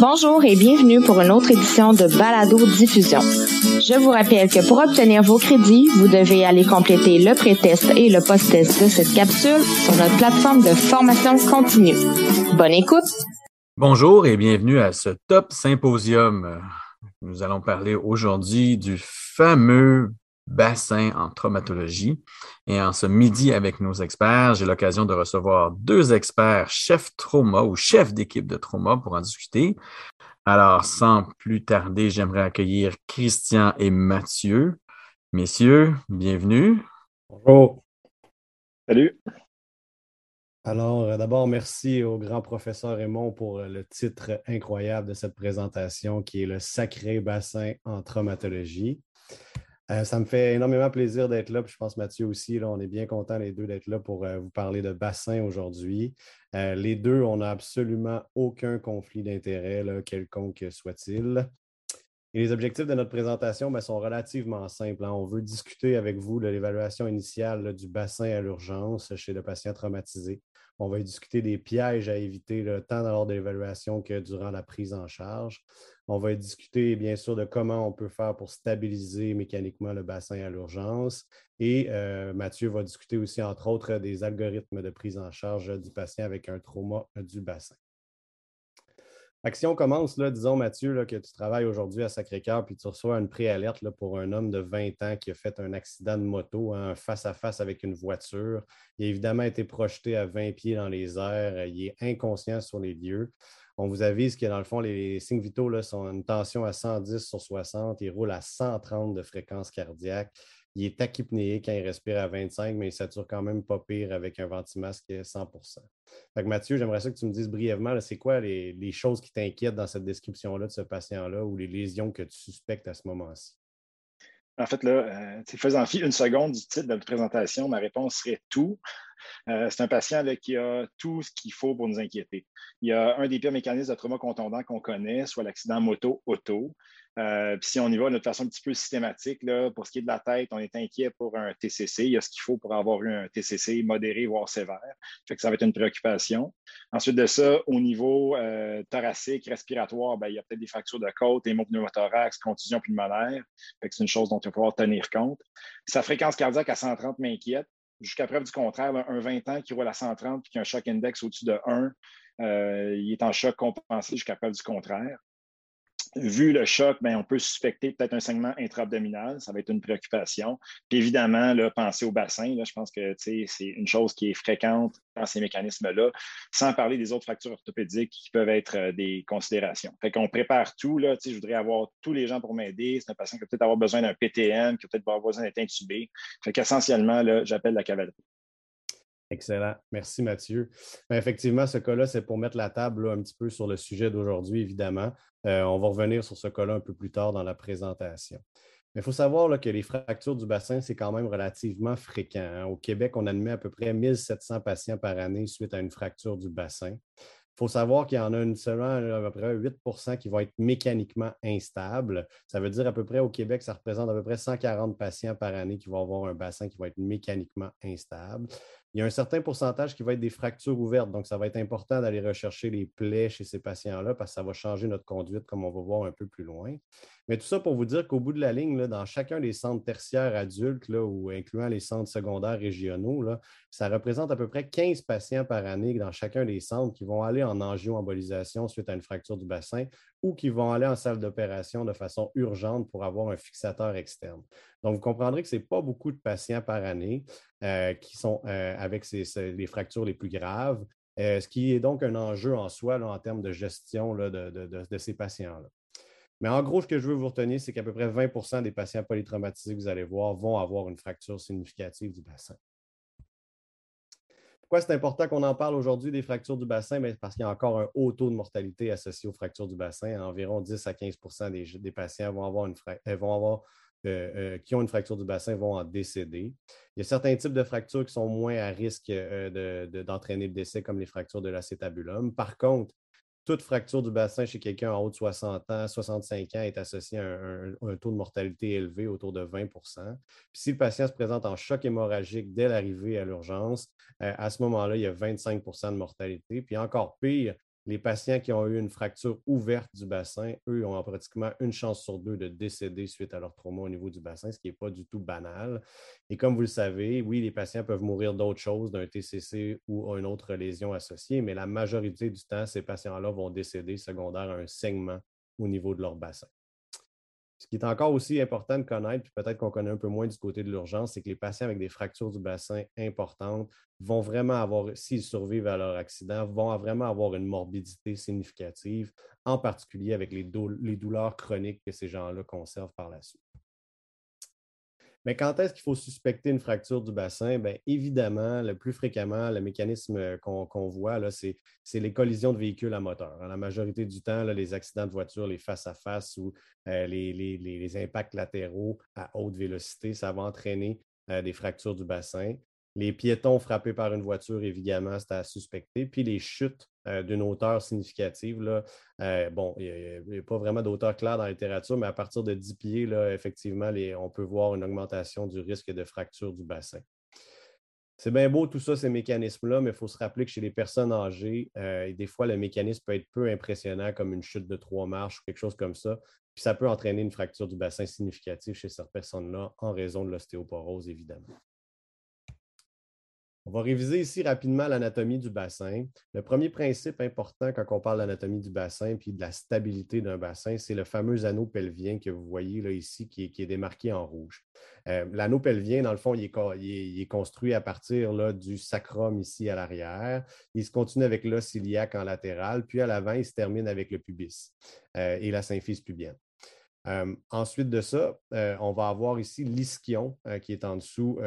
Bonjour et bienvenue pour une autre édition de Balado Diffusion. Je vous rappelle que pour obtenir vos crédits, vous devez aller compléter le pré-test et le post-test de cette capsule sur notre plateforme de formation continue. Bonne écoute! Bonjour et bienvenue à ce Top Symposium. Nous allons parler aujourd'hui du fameux bassin en traumatologie. Et en ce midi, avec nos experts, j'ai l'occasion de recevoir deux experts chefs trauma ou chefs d'équipe de trauma pour en discuter. Alors, sans plus tarder, j'aimerais accueillir Christian et Mathieu. Messieurs, bienvenue. Bonjour. Salut. Alors, euh, d'abord, merci au grand professeur Raymond pour euh, le titre incroyable de cette présentation qui est le sacré bassin en traumatologie. Euh, ça me fait énormément plaisir d'être là. je pense, Mathieu aussi, on est bien contents les deux d'être là pour euh, vous parler de bassin aujourd'hui. Euh, les deux, on n'a absolument aucun conflit d'intérêt, quelconque soit-il. Et les objectifs de notre présentation ben, sont relativement simples. Hein. On veut discuter avec vous de l'évaluation initiale du bassin à l'urgence chez le patient traumatisé. On va discuter des pièges à éviter tant lors de l'évaluation que durant la prise en charge. On va discuter bien sûr de comment on peut faire pour stabiliser mécaniquement le bassin à l'urgence. Et euh, Mathieu va discuter aussi, entre autres, des algorithmes de prise en charge du patient avec un trauma du bassin. Si on commence, là, disons, Mathieu, que tu travailles aujourd'hui à Sacré-Cœur, puis tu reçois une préalerte pour un homme de 20 ans qui a fait un accident de moto, hein, face à face avec une voiture. Il a évidemment été projeté à 20 pieds dans les airs. Il est inconscient sur les lieux on vous avise que dans le fond, les signes vitaux sont une tension à 110 sur 60, il roule à 130 de fréquence cardiaque. Il est tachypnéique quand il respire à 25, mais il sature quand même pas pire avec un ventimasque à 100 fait Mathieu, j'aimerais ça que tu me dises brièvement, c'est quoi les, les, choses qui t'inquiètent dans cette description-là de ce patient-là ou les lésions que tu suspectes à ce moment-ci? En fait, là, euh, faisant fi une seconde du titre de la présentation, ma réponse serait tout. Euh, c'est un patient qui a tout ce qu'il faut pour nous inquiéter. Il y a un des pires mécanismes de trauma contondant qu'on connaît, soit l'accident moto-auto. Euh, puis si on y va de façon un petit peu systématique, là, pour ce qui est de la tête, on est inquiet pour un TCC. Il y a ce qu'il faut pour avoir eu un TCC modéré, voire sévère. Fait que ça va être une préoccupation. Ensuite de ça, au niveau euh, thoracique, respiratoire, ben, il y a peut-être des fractures de côte, hémopneumothorax, contusion pulmonaire. c'est une chose dont il va falloir tenir compte. Sa fréquence cardiaque à 130 m'inquiète. Jusqu'à preuve du contraire, un 20 ans qui roule à 130 et qui a un choc index au-dessus de 1, euh, il est en choc compensé jusqu'à preuve du contraire vu le choc, ben, on peut suspecter peut-être un saignement intra-abdominal. Ça va être une préoccupation. Puis évidemment, là, penser au bassin, je pense que c'est une chose qui est fréquente dans ces mécanismes-là, sans parler des autres fractures orthopédiques qui peuvent être euh, des considérations. Fait qu'on prépare tout. Là, je voudrais avoir tous les gens pour m'aider. C'est un patient qui va peut-être avoir besoin d'un PTM, qui peut-être avoir besoin d'être intubé. Fait qu'essentiellement, j'appelle la cavalerie. Excellent. Merci, Mathieu. Ben, effectivement, ce cas-là, c'est pour mettre la table un petit peu sur le sujet d'aujourd'hui, évidemment. Euh, on va revenir sur ce cas-là un peu plus tard dans la présentation. Mais il faut savoir que les fractures du bassin, c'est quand même relativement fréquent. Hein. Au Québec, on admet à peu près 1700 patients par année suite à une fracture du bassin. Il faut savoir qu'il y en a une seulement à peu près 8% qui vont être mécaniquement instables. Ça veut dire à peu près au Québec, ça représente à peu près 140 patients par année qui vont avoir un bassin qui va être mécaniquement instable. Il y a un certain pourcentage qui va être des fractures ouvertes. Donc, ça va être important d'aller rechercher les plaies chez ces patients-là parce que ça va changer notre conduite, comme on va voir un peu plus loin. Mais tout ça pour vous dire qu'au bout de la ligne, dans chacun des centres tertiaires adultes, ou incluant les centres secondaires régionaux, ça représente à peu près 15 patients par année dans chacun des centres qui vont aller en angio-embolisation suite à une fracture du bassin ou qui vont aller en salle d'opération de façon urgente pour avoir un fixateur externe. Donc, vous comprendrez que ce n'est pas beaucoup de patients par année euh, qui sont euh, avec les fractures les plus graves, euh, ce qui est donc un enjeu en soi en termes de gestion de, ces patients-là. Mais en gros, ce que je veux vous retenir, c'est qu'à peu près 20% des patients polytraumatisés que vous allez voir vont avoir une fracture significative du bassin. Pourquoi c'est important qu'on en parle aujourd'hui des fractures du bassin? parce qu'il y a encore un haut taux de mortalité associé aux fractures du bassin. Environ 10 à 15% des, patients vont avoir une, vont avoir euh, euh, qui ont une fracture du bassin vont en décéder. Il y a certains types de fractures qui sont moins à risque euh, d'entraîner le décès, comme les fractures de l'acétabulum. Par contre, toute fracture du bassin chez quelqu'un en haut de 60 ans, 65 ans est associée à un, taux de mortalité élevé autour de 20% Puis si le patient se présente en choc hémorragique dès l'arrivée à l'urgence, à ce moment-là, il y a 25% de mortalité. Puis encore pire, Les patients qui ont eu une fracture ouverte du bassin, eux, ont pratiquement une chance sur deux de décéder suite à leur trauma au niveau du bassin, ce qui n'est pas du tout banal. Et comme vous le savez, oui, les patients peuvent mourir d'autres choses, d'un TCC ou une autre lésion associée, mais la majorité du temps, ces patients-là vont décéder secondaire à un saignement au niveau de leur bassin. Qui est encore aussi important de connaître, puis peut-être qu'on connaît un peu moins du côté de l'urgence, c'est que les patients avec des fractures du bassin importantes vont vraiment avoir, s'ils survivent à leur accident, vont vraiment avoir une morbidité significative, en particulier avec les, les douleurs chroniques que ces gens-là conservent par la suite. Mais quand est-ce qu'il faut suspecter une fracture du bassin? Bien, évidemment, le plus fréquemment, le mécanisme euh, qu'on voit, c'est les collisions de véhicules à moteur. La majorité du temps, les accidents de voiture, les face-à-face ou euh, les, impacts latéraux à haute vélocité, ça va entraîner euh, des fractures du bassin. Les piétons frappés par une voiture, évidemment, c'est à suspecter. Puis les chutes euh, d'une hauteur significative, euh, bon, il n'y a, pas vraiment d'auteur clair dans la littérature, mais à partir de 10 pieds, effectivement, on peut voir une augmentation du risque de fracture du bassin. C'est bien beau tout ça, ces mécanismes-là, mais il faut se rappeler que chez les personnes âgées, euh, des fois, le mécanisme peut être peu impressionnant, comme une chute de trois marches ou quelque chose comme ça. Puis ça peut entraîner une fracture du bassin significative chez cette personne-là en raison de l'ostéoporose, évidemment. On va réviser ici rapidement l'anatomie du bassin. Le premier principe important quand on parle d'anatomie du bassin puis de la stabilité d'un bassin, c'est le fameux anneau pelvien que vous voyez ici qui est, démarqué en rouge. Euh, l'anneau pelvien, dans le fond, il est, construit à partir là, du sacrum ici à l'arrière. Il se continue avec l'os iliaque en latéral, puis à l'avant, il se termine avec le pubis euh, et la symphyse pubienne. Ensuite de ça, on va avoir ici l'ischion qui est en dessous,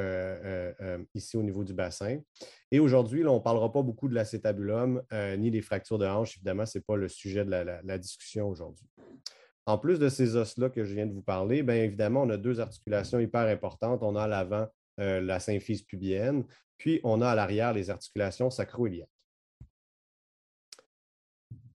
ici au niveau du bassin. Et aujourd'hui, on ne parlera pas beaucoup de l'acétabulum ni des fractures de hanche. Évidemment, ce n'est pas le sujet de la, discussion aujourd'hui. En plus de ces os-là que je viens de vous parler, bien évidemment, on a deux articulations hyper importantes. On a à l'avant la symphyse pubienne, puis on a à l'arrière les articulations sacro-iliaques.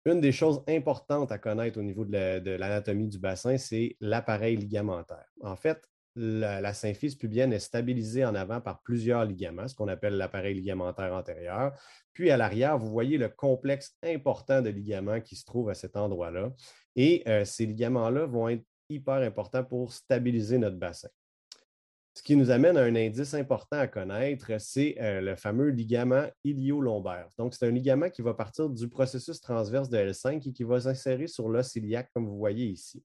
Une des choses importantes à connaître au niveau de l'anatomie du bassin, c'est l'appareil ligamentaire. En fait, la, symphyse pubienne est stabilisée en avant par plusieurs ligaments, ce qu'on appelle l'appareil ligamentaire antérieur. Puis à l'arrière, vous voyez le complexe important de ligaments qui se trouve à cet endroit-là. Et euh, ces ligaments-là vont être hyper importants pour stabiliser notre bassin. Ce qui nous amène à un indice important à connaître, c'est euh, le fameux ligament ilio-lombaire. Donc, c'est un ligament qui va partir du processus transverse de L5 et qui va s'insérer sur l'os iliaque, comme vous voyez ici.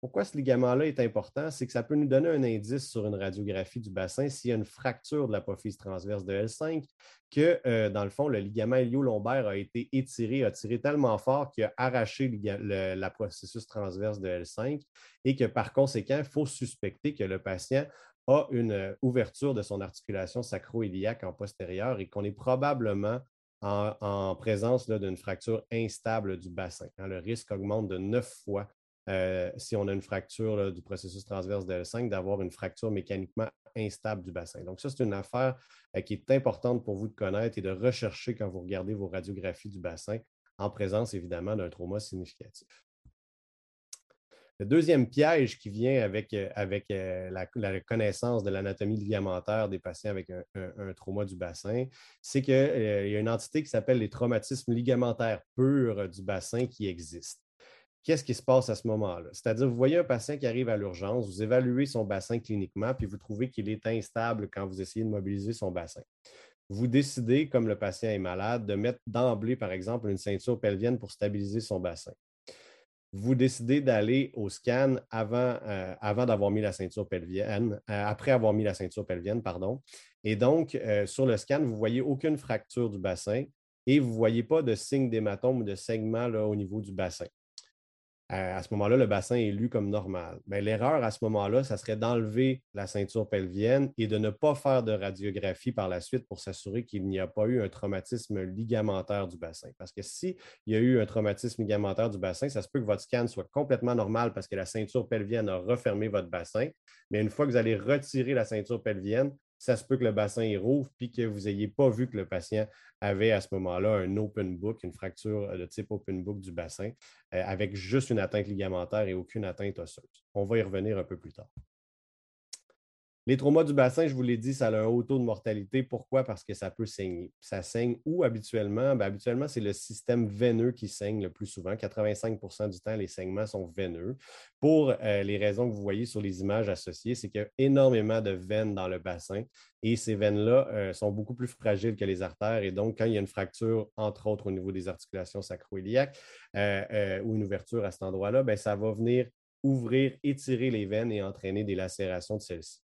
Pourquoi ce ligament-là est important? C'est que ça peut nous donner un indice sur une radiographie du bassin s'il y a une fracture de l'apophyse transverse de L5, que euh, dans le fond, le ligament ilio-lombaire a été étiré, a tiré tellement fort qu'il a arraché le, processus transverse de L5 et que par conséquent, il faut suspecter que le patient a une euh, ouverture de son articulation sacro-iliaque en postérieur et qu'on est probablement en, présence d'une fracture instable du bassin. Hein, le risque augmente de neuf fois euh, si on a une fracture du processus transverse de L5, d'avoir une fracture mécaniquement instable du bassin. Donc, ça, c'est une affaire euh, qui est importante pour vous de connaître et de rechercher quand vous regardez vos radiographies du bassin, en présence évidemment d'un trauma significatif. Le deuxième piège qui vient avec, euh, avec euh, la, connaissance de l'anatomie ligamentaire des patients avec un, trauma du bassin, c'est qu'il euh, y a une entité qui s'appelle les traumatismes ligamentaires purs du bassin qui existent. Qu'est-ce qui se passe à ce moment-là? C'est-à-dire, vous voyez un patient qui arrive à l'urgence, vous évaluez son bassin cliniquement, puis vous trouvez qu'il est instable quand vous essayez de mobiliser son bassin vous décidez, comme le patient est malade, de mettre d'emblée, par exemple, une ceinture pelvienne pour stabiliser son bassin vous décidez d'aller au scan avant, euh, avant d'avoir mis la ceinture pelvienne, euh, après avoir mis la ceinture pelvienne, pardon. Et donc, euh, sur le scan, vous ne voyez aucune fracture du bassin et vous ne voyez pas de signe d'hématome ou de segment là, au niveau du bassin à ce moment-là, le bassin est lu comme normal. Mais l'erreur à ce moment-là, ça serait d'enlever la ceinture pelvienne et de ne pas faire de radiographie par la suite pour s'assurer qu'il n'y a pas eu un traumatisme ligamentaire du bassin. Parce que s'il y a eu un traumatisme ligamentaire du bassin, ça se peut que votre scan soit complètement normal parce que la ceinture pelvienne a refermé votre bassin. Mais une fois que vous allez retirer la ceinture pelvienne, ça se peut que le bassin est rouvre puis que vous n'ayez pas vu que le patient avait à ce moment-là un open book, une fracture de type open book du bassin, euh, avec juste une atteinte ligamentaire et aucune atteinte osseuse. On va y revenir un peu plus tard. Les traumas du bassin, je vous l'ai dit, ça a un haut taux de mortalité. Pourquoi? Parce que ça peut saigner. Ça saigne où habituellement? Ben, habituellement, c'est le système veineux qui saigne le plus souvent. 85% du temps, les saignements sont veineux. Pour euh, les raisons que vous voyez sur les images associées, c'est qu'il y a énormément de veines dans le bassin et ces veines-là euh, sont beaucoup plus fragiles que les artères. Et donc, quand il y a une fracture, entre autres au niveau des articulations sacro-iliaques euh, ou une ouverture à cet endroit-là, ben, ça va venir ouvrir, étirer les veines et entraîner des lacérations de celles-ci.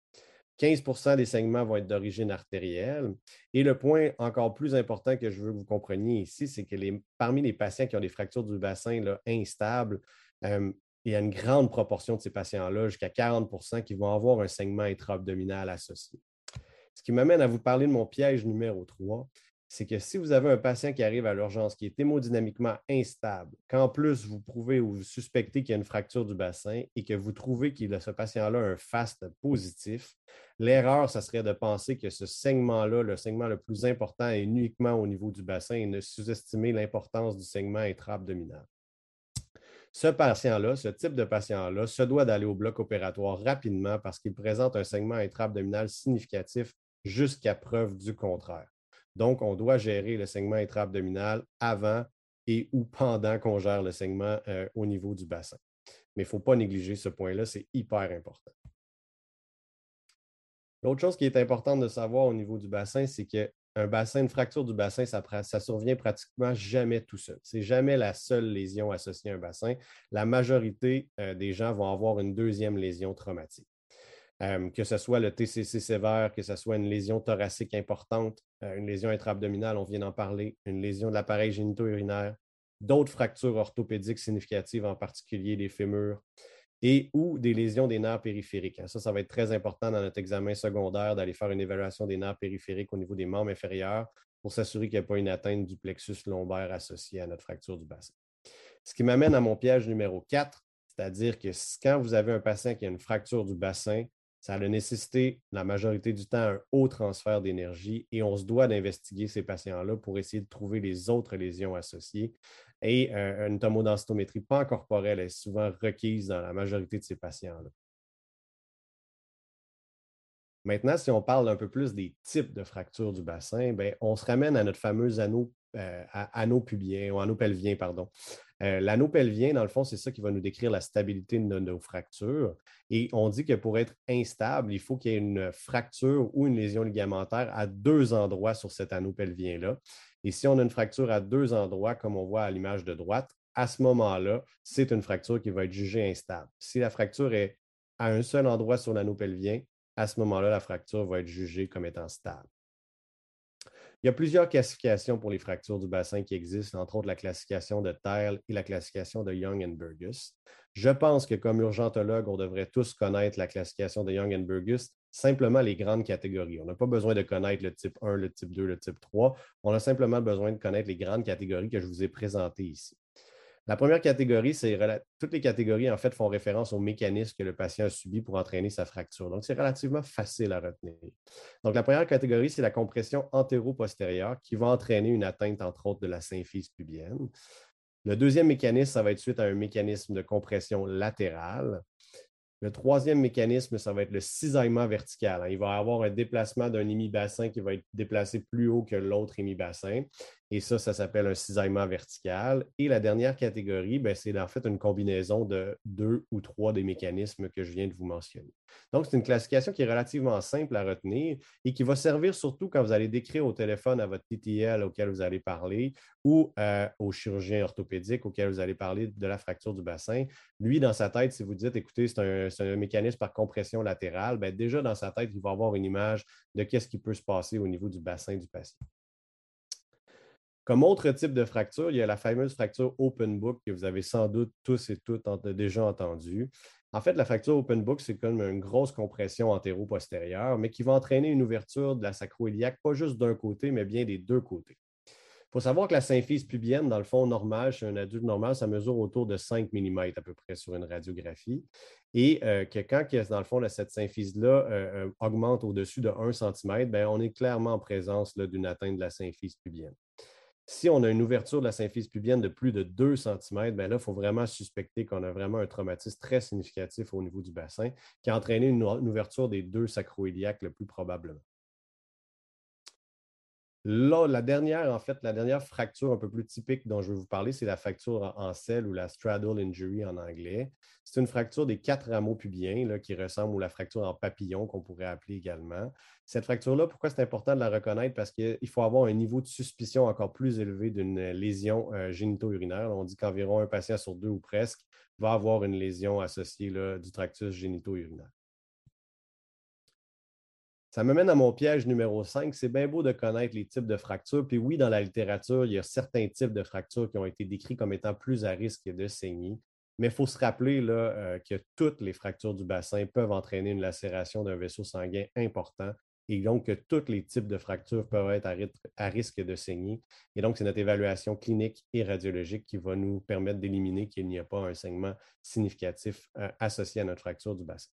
15% des saignements vont être d'origine artérielle. Et le point encore plus important que je veux que vous compreniez ici, c'est que parmi les patients qui ont des fractures du bassin instables, euh, il y a une grande proportion de ces patients-là, jusqu'à 40% qui vont avoir un saignement intra-abdominal associé. Ce qui m'amène à vous parler de mon piège numéro 3, c'est que si vous avez un patient qui arrive à l'urgence qui est hémodynamiquement instable, qu'en plus vous prouvez ou vous suspectez qu'il y a une fracture du bassin et que vous trouvez qu'il a ce patient-là un FAST positif, l'erreur, ce serait de penser que ce segment-là, le segment le plus important, est uniquement au niveau du bassin et ne sous-estimer l'importance du segment intra-abdominal. Ce patient-là, ce type de patient-là, se doit d'aller au bloc opératoire rapidement parce qu'il présente un segment intra-abdominal significatif jusqu'à preuve du contraire. Donc, on doit gérer le segment intra-abdominal avant et ou pendant qu'on gère le segment euh, au niveau du bassin. Mais il ne faut pas négliger ce point-là, c'est hyper important. L'autre chose qui est importante de savoir au niveau du bassin, c'est qu'un bassin, une fracture du bassin, ça, survient pratiquement jamais tout seul. Ce n'est jamais la seule lésion associée à un bassin. La majorité euh, des gens vont avoir une deuxième lésion traumatique. Euh, que ce soit le TCC sévère, que ce soit une lésion thoracique importante, euh, une lésion intra-abdominale, on vient d'en parler, une lésion de l'appareil génito-urinaire, d'autres fractures orthopédiques significatives, en particulier les fémurs, et ou des lésions des nerfs périphériques. Hein. Ça, ça va être très important dans notre examen secondaire d'aller faire une évaluation des nerfs périphériques au niveau des membres inférieurs pour s'assurer qu'il n'y a pas une atteinte du plexus lombaire associée à notre fracture du bassin. Ce qui m'amène à mon piège numéro 4, c'est-à-dire que quand vous avez un patient qui a une fracture du bassin, ça a nécessité la majorité du temps un haut transfert d'énergie et on se doit d'investiguer ces patients-là pour essayer de trouver les autres lésions associées. Et euh, une tomodensitométrie pas corporelle est souvent requise dans la majorité de ces patients-là. Maintenant, si on parle un peu plus des types de fractures du bassin, ben, on se ramène à notre fameux anneau, euh, anneau pubien ou anneau pelvien, pardon. Euh, l'anneau pelvien, dans le fond, c'est ça qui va nous décrire la stabilité de nos, fractures. Et on dit que pour être instable, il faut qu'il y ait une fracture ou une lésion ligamentaire à deux endroits sur cet anneau pelvien-là. Et si on a une fracture à deux endroits, comme on voit à l'image de droite, à ce moment-là, c'est une fracture qui va être jugée instable. Si la fracture est à un seul endroit sur l'anneau pelvien, à ce moment-là, la fracture va être jugée comme étant stable. Il y a plusieurs classifications pour les fractures du bassin qui existent, entre autres la classification de Tile et la classification de Young and Burgess. Je pense que comme urgentologue, on devrait tous connaître la classification de Young and Burgess, simplement les grandes catégories. On n'a pas besoin de connaître le type 1, le type 2, le type 3. On a simplement besoin de connaître les grandes catégories que je vous ai présentées ici. La première catégorie, c'est toutes les catégories, en fait, font référence au mécanisme que le patient a subi pour entraîner sa fracture. Donc, c'est relativement facile à retenir. Donc, la première catégorie, c'est la compression antéro-postérieure qui va entraîner une atteinte, entre autres, de la symphyse pubienne. Le deuxième mécanisme, ça va être suite à un mécanisme de compression latérale. Le troisième mécanisme, ça va être le cisaillement vertical. Hein. Il va y avoir un déplacement d'un hémibassin qui va être déplacé plus haut que l'autre hémibassin. Et ça, ça s'appelle un cisaillement vertical. Et la dernière catégorie, ben, c'est en fait une combinaison de deux ou trois des mécanismes que je viens de vous mentionner. Donc, c'est une classification qui est relativement simple à retenir et qui va servir surtout quand vous allez décrire au téléphone à votre TTL auquel vous allez parler ou euh, au chirurgien orthopédique auquel vous allez parler de la fracture du bassin. Lui, dans sa tête, si vous dites, écoutez, c'est un, mécanisme par compression latérale, ben, déjà dans sa tête, il va avoir une image de qu'est-ce qui peut se passer au niveau du bassin du patient. Comme autre type de fracture, il y a la fameuse fracture open book que vous avez sans doute tous et toutes déjà entendue. En fait, la fracture open book, c'est comme une grosse compression antéro-postérieure, mais qui va entraîner une ouverture de la sacro-iliaque, pas juste d'un côté, mais bien des deux côtés. Il faut savoir que la symphyse pubienne, dans le fond normal, chez un adulte normal, ça mesure autour de 5 mm à peu près sur une radiographie. Et euh, que quand, dans le fond, cette symphyse-là euh, euh, augmente au-dessus de 1 cm, bien, on est clairement en présence d'une atteinte de la symphyse pubienne. Si on a une ouverture de la symphyse pubienne de plus de 2 cm, bien là, il faut vraiment suspecter qu'on a vraiment un traumatisme très significatif au niveau du bassin qui a entraîné une, ouverture des deux sacroiliaques le plus probablement. La dernière, en fait, la dernière fracture un peu plus typique dont je vais vous parler, c'est la fracture en selle ou la straddle injury en anglais. C'est une fracture des quatre rameaux pubiens qui ressemble à la fracture en papillon qu'on pourrait appeler également. Cette fracture-là, pourquoi c'est important de la reconnaître? Parce qu'il faut avoir un niveau de suspicion encore plus élevé d'une lésion euh, génito-urinaire. On dit qu'environ un patient sur deux ou presque va avoir une lésion associée du tractus génito-urinaire. Ça me mène à mon piège numéro 5. C'est bien beau de connaître les types de fractures. Puis oui, dans la littérature, il y a certains types de fractures qui ont été décrits comme étant plus à risque de saigner. Mais il faut se rappeler là, euh, que toutes les fractures du bassin peuvent entraîner une lacération d'un vaisseau sanguin important et donc que tous les types de fractures peuvent être à, risque de saigner. Et donc, c'est notre évaluation clinique et radiologique qui va nous permettre d'éliminer qu'il n'y a pas un saignement significatif euh, associé à notre fracture du bassin.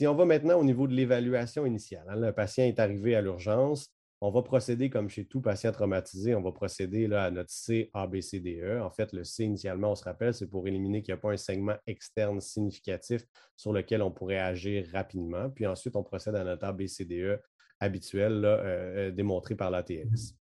Si on va maintenant au niveau de l'évaluation initiale, hein, le patient est arrivé à l'urgence, on va procéder comme chez tout patient traumatisé, on va procéder à notre C, A, B, C, D, E. En fait, le C, initialement, on se rappelle, c'est pour éliminer qu'il n'y a pas un segment externe significatif sur lequel on pourrait agir rapidement. Puis ensuite, on procède à notre A, B, C, D, E habituel euh, euh, démontré par l'ATLS.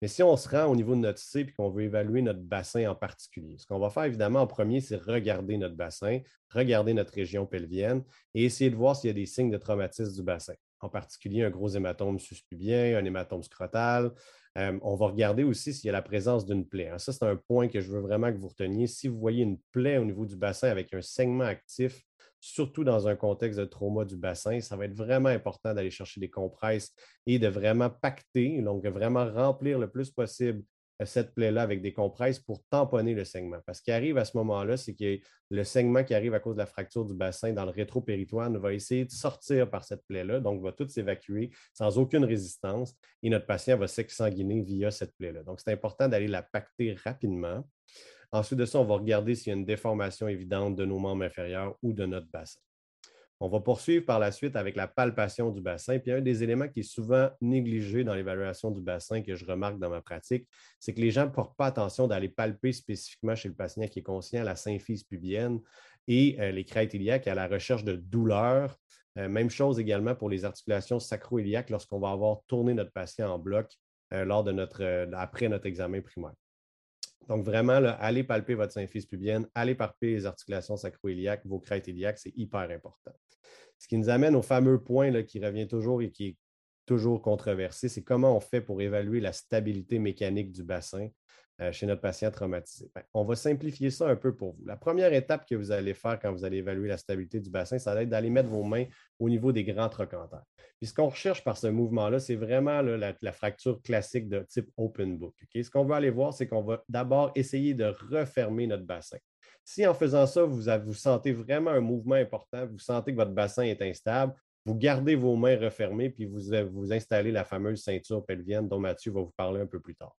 Mais si on se rend au niveau de notre C et qu'on veut évaluer notre bassin en particulier, ce qu'on va faire évidemment en premier, c'est regarder notre bassin, regarder notre région pelvienne et essayer de voir s'il y a des signes de traumatisme du bassin. En particulier, un gros hématome suspubien, un hématome scrotal. Euh, on va regarder aussi s'il y a la présence d'une plaie. Hein. Ça, c'est un point que je veux vraiment que vous reteniez. Si vous voyez une plaie au niveau du bassin avec un saignement actif, surtout dans un contexte de trauma du bassin, ça va être vraiment important d'aller chercher des compresses et de vraiment pacter, donc vraiment remplir le plus possible euh, cette plaie-là avec des compresses pour tamponner le saignement. Parce qu'il arrive à ce moment-là, c'est que le saignement qui arrive à cause de la fracture du bassin dans le rétropéritoine va essayer de sortir par cette plaie-là, donc va tout s'évacuer sans aucune résistance et notre patient va s'exsanguiner via cette plaie-là. Donc, c'est important d'aller la pacter rapidement. Ensuite de ça, on va regarder s'il y a une déformation évidente de nos membres inférieurs ou de notre bassin. On va poursuivre par la suite avec la palpation du bassin. Puis un des éléments qui est souvent négligé dans l'évaluation du bassin que je remarque dans ma pratique, c'est que les gens ne portent pas attention d'aller palper spécifiquement chez le patient qui est conscient la symphyse pubienne et euh, les crêtes iliaques à la recherche de douleur. Euh, même chose également pour les articulations sacro-iliaques lorsqu'on va avoir tourné notre patient en bloc euh, notre, après notre examen primaire. Donc, vraiment, allez palper votre symphyse pubienne, allez palper les articulations sacro-iliaques, vos crêtes iliaques, c'est hyper important. Ce qui nous amène au fameux point qui revient toujours et qui est toujours controversé, c'est comment on fait pour évaluer la stabilité mécanique du bassin chez notre patient traumatisé. On va simplifier ça un peu pour vous. La première étape que vous allez faire quand vous allez évaluer la stabilité du bassin, ça va être d'aller mettre vos mains au niveau des grands trochanterres. Puis ce qu'on recherche par ce mouvement-là, c'est vraiment la, fracture classique de type open book. Ce qu'on veut aller voir, c'est qu'on va d'abord essayer de refermer notre bassin. Si en faisant ça, vous, vous sentez vraiment un mouvement important, vous sentez que votre bassin est instable, vous gardez vos mains refermées, puis vous, vous installez la fameuse ceinture pelvienne dont Mathieu va vous parler un peu plus tard.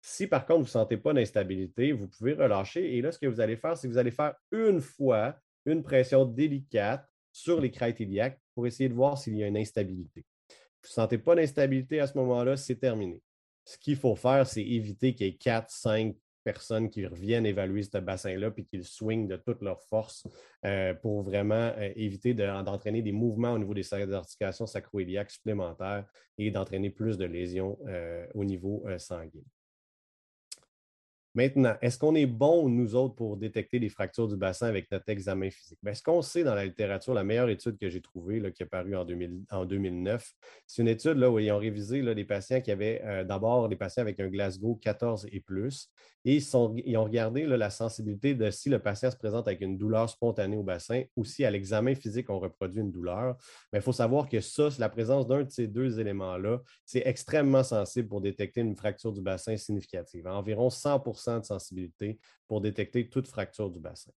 Si par contre, vous ne sentez pas d'instabilité, vous pouvez relâcher. Et là, ce que vous allez faire, c'est que vous allez faire une fois une pression délicate sur les crêtes iliaques pour essayer de voir s'il y a une instabilité. Vous ne sentez pas d'instabilité à ce moment-là, c'est terminé. Ce qu'il faut faire, c'est éviter qu'il y ait 4, 5, personnes qui reviennent évaluer ce bassin-là puis qu'ils swingent de toute leur force euh, pour vraiment euh, éviter d'entraîner des mouvements au niveau des articulations sacro-iliaques supplémentaires et d'entraîner plus de lésions euh, au niveau sanguin. Maintenant, est-ce qu'on est bon, nous autres, pour détecter les fractures du bassin avec notre examen physique? Bien, ce qu'on sait dans la littérature, la meilleure étude que j'ai trouvée, qui est parue en, 2009, c'est une étude là, où ils ont révisé là, des patients qui avaient euh, d'abord des patients avec un Glasgow 14 et plus, et ils, ont regardé la sensibilité de si le patient se présente avec une douleur spontanée au bassin ou si à l'examen physique, on reproduit une douleur. Mais il faut savoir que ça, la présence d'un de ces deux éléments-là, c'est extrêmement sensible pour détecter une fracture du bassin significative. environ 100 de sensibilité pour détecter toute fracture du bassin.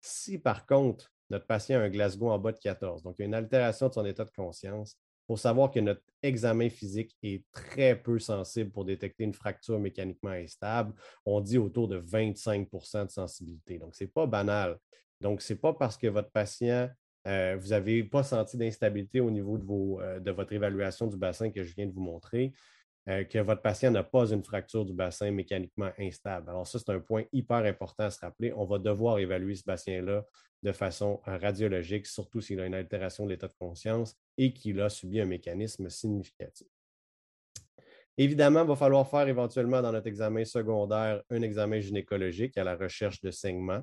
Si par contre, notre patient a un Glasgow en bas de 14, donc une altération de son état de conscience, il faut savoir que notre examen physique est très peu sensible pour détecter une fracture mécaniquement instable. On dit autour de 25% de sensibilité. Donc, ce n'est pas banal. Donc, ce n'est pas parce que votre patient, euh, vous n'avez pas senti d'instabilité au niveau euh, de votre évaluation du bassin que je viens de vous montrer euh, que votre patient n'a pas une fracture du bassin mécaniquement instable. Alors, ça, c'est un point hyper important à se rappeler. On va devoir évaluer ce patient-là de façon euh, radiologique, surtout s'il a une altération de l'état de conscience et qu'il a subi un mécanisme significatif. Évidemment, il va falloir faire éventuellement dans notre examen secondaire un examen gynécologique à la recherche de saignement,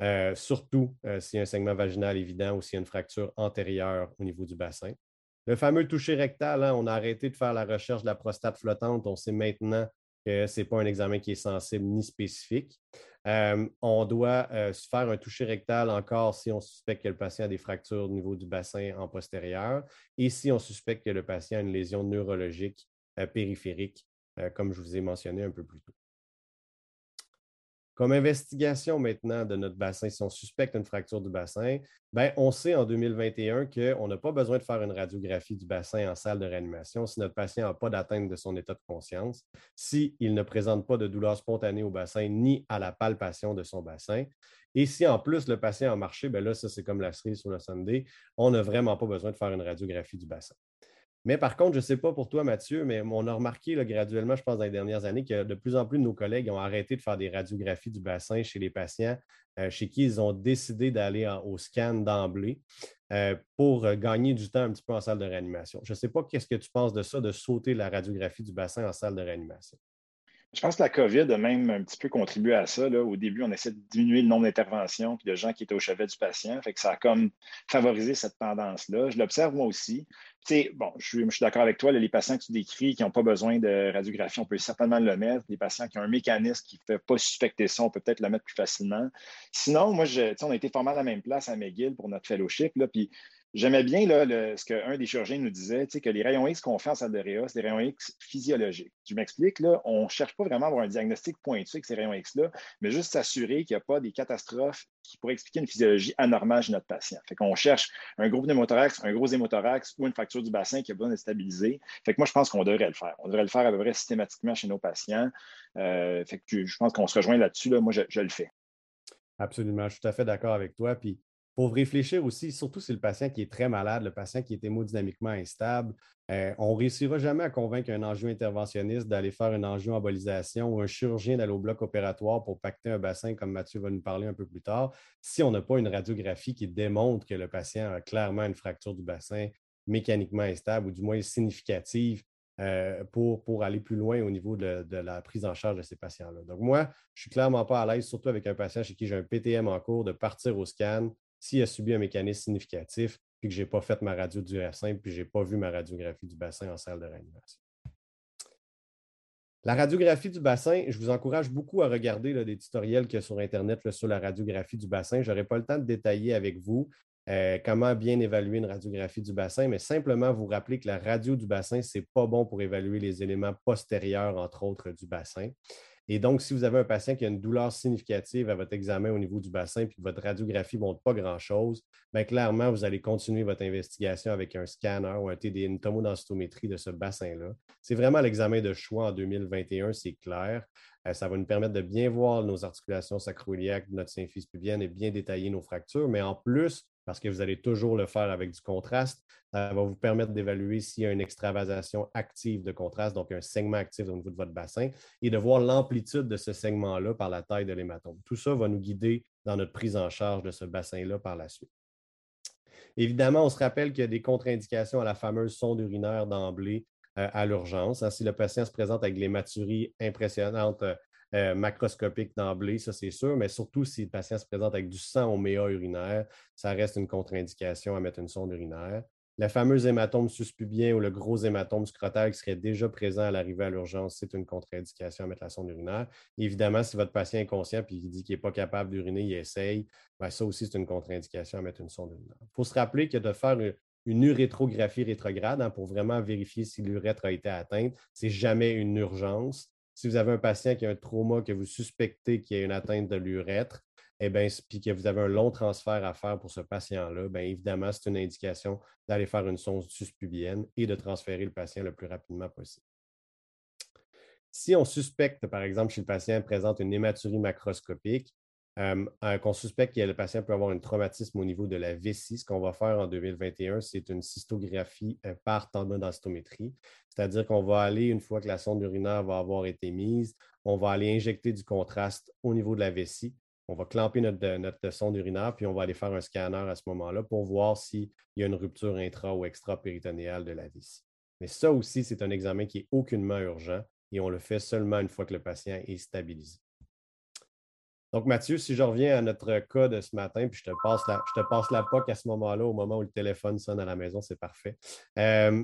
euh, surtout s'il y a un saignement vaginal évident ou s'il y a une fracture antérieure au niveau du bassin. Le fameux toucher rectal, hein, on a arrêté de faire la recherche de la prostate flottante. On sait maintenant que ce n'est pas un examen qui est sensible ni spécifique. Euh, on doit euh, faire un toucher rectal encore si on suspecte que le patient a des fractures au niveau du bassin en postérieur et si on suspecte que le patient a une lésion neurologique euh, périphérique, comme je vous ai mentionné un peu plus tôt. Comme investigation maintenant de notre bassin, si on suspecte une fracture du bassin, ben, on sait en 2021 qu'on n'a pas besoin de faire une radiographie du bassin en salle de réanimation si notre patient n'a pas d'atteinte de son état de conscience, s'il ne présente pas de douleur spontanée au bassin ni à la palpation de son bassin. Et si en plus le patient a marché, ben là, ça c'est comme la cerise sur le Sunday, on n'a vraiment pas besoin de faire une radiographie du bassin. Mais par contre, je ne sais pas pour toi, Mathieu, mais on a remarqué graduellement, je pense, dans les dernières années, que de plus en plus de nos collègues ont arrêté de faire des radiographies du bassin chez les patients euh, chez qui ils ont décidé d'aller au scan d'emblée euh, pour euh, gagner du temps un petit peu en salle de réanimation. Je ne sais pas qu'est-ce que tu penses de ça, de sauter la radiographie du bassin en salle de réanimation. Je pense que la COVID a même un petit peu contribué à ça. Au début, on essaie de diminuer le nombre d'interventions et de gens qui étaient au chevet du patient. Fait que ça a comme favorisé cette tendance-là. Je l'observe moi aussi. bon, je suis, d'accord avec toi, les patients que tu décris qui n'ont pas besoin de radiographie, on peut certainement le mettre. Les patients qui ont un mécanisme qui ne fait pas suspecter ça, on peut peut-être le mettre plus facilement. Sinon, moi, je, on a été formé à la même place à McGill pour notre fellowship. Là, puis J'aimais bien ce qu'un des chirurgiens nous disait, que les rayons X qu'on fait en salle de réa, c'est des rayons X physiologiques. Je m'explique, là, on ne cherche pas vraiment à avoir un diagnostic pointu avec ces rayons X-là, mais juste s'assurer qu'il n'y a pas des catastrophes qui pourraient expliquer une physiologie anormale chez notre patient. Fait qu'on cherche un gros pneumothorax, un gros hémothorax ou une fracture du bassin qui a besoin de stabiliser. Fait que moi, je pense qu'on devrait le faire. On devrait le faire à peu près systématiquement chez nos patients. Euh, fait que je pense qu'on se rejoint là-dessus. Là. Moi, je, je, le fais. Absolument. Je suis tout à fait d'accord avec toi. Puis pour réfléchir aussi, surtout si le patient qui est très malade, le patient qui est hémodynamiquement instable, euh, on ne réussira jamais à convaincre un enjeu interventionniste d'aller faire une embolisation ou un chirurgien d'aller au bloc opératoire pour pacter un bassin, comme Mathieu va nous parler un peu plus tard, si on n'a pas une radiographie qui démontre que le patient a clairement une fracture du bassin mécaniquement instable ou du moins significative euh, pour, pour aller plus loin au niveau de, de, la prise en charge de ces patients-là. Donc, moi, je ne suis clairement pas à l'aise, surtout avec un patient chez qui j'ai un PTM en cours, de partir au scan, s'il a subi un mécanisme significatif, puis que je n'ai pas fait ma radio du R5, puis je n'ai pas vu ma radiographie du bassin en salle de réanimation. La radiographie du bassin, je vous encourage beaucoup à regarder des tutoriels qu'il y a sur Internet sur la radiographie du bassin. Je n'aurai pas le temps de détailler avec vous euh, comment bien évaluer une radiographie du bassin, mais simplement vous rappeler que la radio du bassin, ce n'est pas bon pour évaluer les éléments postérieurs, entre autres, du bassin. Et donc, si vous avez un patient qui a une douleur significative à votre examen au niveau du bassin puis que votre radiographie ne montre pas grand-chose, bien, clairement, vous allez continuer votre investigation avec un scanner ou un TD, une tomodensitométrie de ce bassin-là. C'est vraiment l'examen de choix en 2021, c'est clair. Euh, ça va nous permettre de bien voir nos articulations sacroiliaques, notre symphyse pubienne et bien détailler nos fractures. Mais en plus, parce que vous allez toujours le faire avec du contraste. Ça va vous permettre d'évaluer s'il y a une extravasation active de contraste, donc un segment actif au niveau de votre bassin, et de voir l'amplitude de ce segment-là par la taille de l'hématome. Tout ça va nous guider dans notre prise en charge de ce bassin-là par la suite. Évidemment, on se rappelle qu'il y a des contre-indications à la fameuse sonde urinaire d'emblée euh, à l'urgence. Hein. si le patient se présente avec les maturies impressionnantes euh, euh, macroscopique d'emblée, ça c'est sûr, mais surtout si le patient se présente avec du sang méa urinaire, ça reste une contre-indication à mettre une sonde urinaire. Le fameux hématome suspubien ou le gros hématome scrotal qui serait déjà présent à l'arrivée à l'urgence, c'est une contre-indication à mettre la sonde urinaire. évidemment, si votre patient est conscient et qu'il dit qu'il n'est pas capable d'uriner, il essaye, ben, ça aussi, c'est une contre-indication à mettre une sonde urinaire. Il faut se rappeler que de faire une urétrographie rétrograde hein, pour vraiment vérifier si l'urètre a été atteinte, c'est jamais une urgence si vous avez un patient qui a un trauma que vous suspectez qu'il y a une atteinte de l'urètre, eh bien, puis que vous avez un long transfert à faire pour ce patient-là, bien évidemment, c'est une indication d'aller faire une sonde suspubienne et de transférer le patient le plus rapidement possible. Si on suspecte, par exemple, chez le patient présente une hématurie macroscopique, euh, qu'on suspecte que le patient peut avoir un traumatisme au niveau de la vessie, ce qu'on va faire en 2021, c'est une cystographie euh, par tendonocitométrie. C'est-à-dire qu'on va aller, une fois que la sonde urinaire va avoir été mise, on va aller injecter du contraste au niveau de la vessie. On va clamper notre, notre sonde urinaire, puis on va aller faire un scanner à ce moment-là pour voir s'il y a une rupture intra- ou extra-péritonéale de la vessie. Mais ça aussi, c'est un examen qui est aucunement urgent et on le fait seulement une fois que le patient est stabilisé. Donc, Mathieu, si je reviens à notre cas de ce matin, puis je te passe la, je passe la POC à ce moment-là, au moment où le téléphone sonne à la maison, c'est parfait. Euh,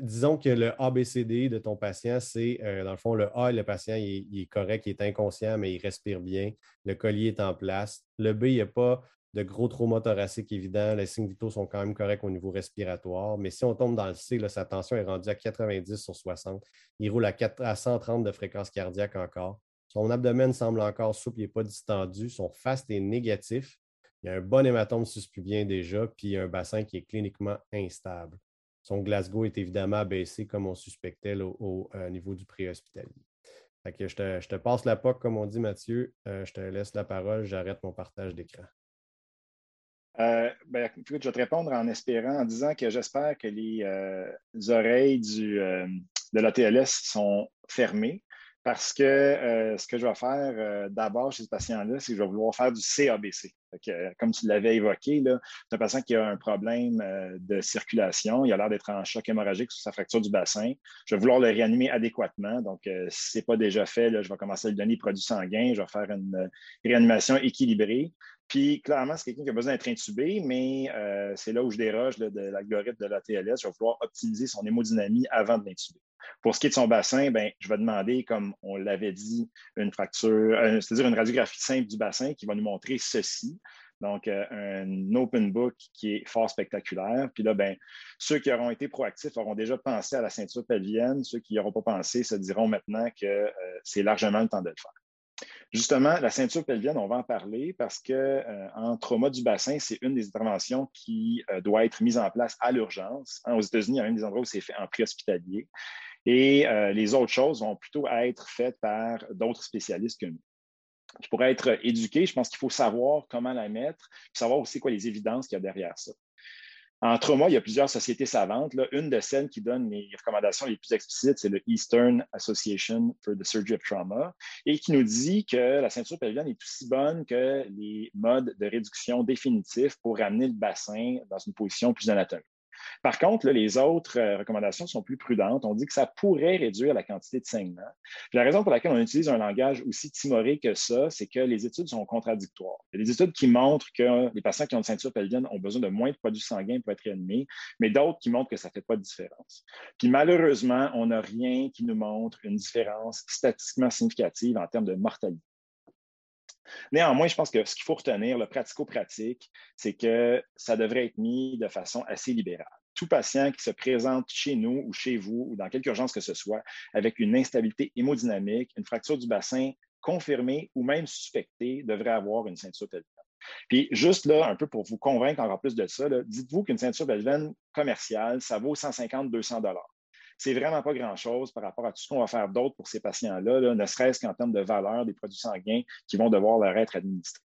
disons que le ABCD de ton patient, c'est, euh, dans le fond, le A, le patient, il, est correct, il est inconscient, mais il respire bien. Le collier est en place. Le B, il n'y a pas de gros trauma thoraciques évidents. Les signes vitaux sont quand même corrects au niveau respiratoire. Mais si on tombe dans le C, sa tension est rendue à 90 sur 60. Il roule à 130 de fréquence cardiaque encore. Son abdomen semble encore souple, il n'est pas distendu. Son fast est négatif. Il y a un bon hématome suspubien déjà, puis un bassin qui est cliniquement instable. Son Glasgow est évidemment baissé comme on suspectait au, euh, niveau du préhospitalier. je, te, je te passe la POC, comme on dit, Mathieu. Euh, je te laisse la parole. J'arrête mon partage d'écran. Euh, ben, je vais te répondre en espérant, en disant que j'espère que les, oreilles du, de l'ATLS sont fermées parce que euh, ce que je vais faire euh, d'abord chez ce patient-là, c'est que je vais vouloir faire du CABC. Euh, comme tu l'avais évoqué, c'est un patient qui a un problème de circulation. Il a l'air d'être en choc hémorragique sur sa fracture du bassin. Je vais vouloir le réanimer adéquatement. Donc, si ce n'est pas déjà fait, je vais commencer à lui donner des produits sanguins. Je vais faire une réanimation équilibrée. Puis, clairement, c'est quelqu'un qui a besoin d'être intubé, mais c'est là où je déroge de l'algorithme de la TLS. Je vais vouloir optimiser son hémodynamie avant de l'intuber. Pour ce qui est de son bassin, ben, je vais demander, comme on l'avait dit, une fracture, euh, c'est-à-dire une radiographie simple du bassin qui va nous montrer ceci. Donc, euh, un open book qui est fort spectaculaire. Puis là, ben, ceux qui auront été proactifs auront déjà pensé à la ceinture pelvienne. Ceux qui n'y auront pas pensé se diront maintenant que euh, c'est largement le temps de le faire. Justement, la ceinture pelvienne, on va en parler parce que en trauma du bassin, c'est une des interventions qui doit être mise en place à l'urgence. Hein, aux États-Unis, il y a même des endroits où c'est fait en pré-hospitalier. Et euh, les autres choses vont plutôt être faites par d'autres spécialistes que nous. pour être éduqué, je pense qu'il faut savoir comment la mettre, savoir aussi quoi les évidences qu'il y a derrière ça. En trauma, il y a plusieurs sociétés savantes. Une de celles qui donne les recommandations les plus explicites, c'est le Eastern Association for the Surgery of Trauma, et qui nous dit que la ceinture pelvienne est aussi bonne que les modes de réduction définitifs pour ramener le bassin dans une position plus anatomique. Par contre, les autres euh, recommandations sont plus prudentes. On dit que ça pourrait réduire la quantité de saignement. la raison pour laquelle on utilise un langage aussi timoré que ça, c'est que les études sont contradictoires. Il y a des études qui montrent que les patients qui ont une ceinture pelvienne ont besoin de moins de produits sanguins pour être réanimés, mais d'autres qui montrent que ça ne fait pas de différence. Puis malheureusement, on n'a rien qui nous montre une différence statistiquement significative en termes de mortalité. Néanmoins, je pense que ce qu'il faut retenir, le pratico-pratique, c'est que ça devrait être mis de façon assez libérale. Tout patient qui se présente chez nous ou chez vous ou dans quelque urgence que ce soit avec une instabilité hémodynamique, une fracture du bassin confirmée ou même suspectée devrait avoir une ceinture pelvienne. Puis juste là, un peu pour vous convaincre encore plus de ça, dites-vous qu'une ceinture pelvienne commerciale, ça vaut 150-200 dollars c'est vraiment pas grand-chose par rapport à tout ce qu'on va faire d'autre pour ces patients-là, ne serait-ce qu'en termes de valeur des produits sanguins qui vont devoir leur être administrés.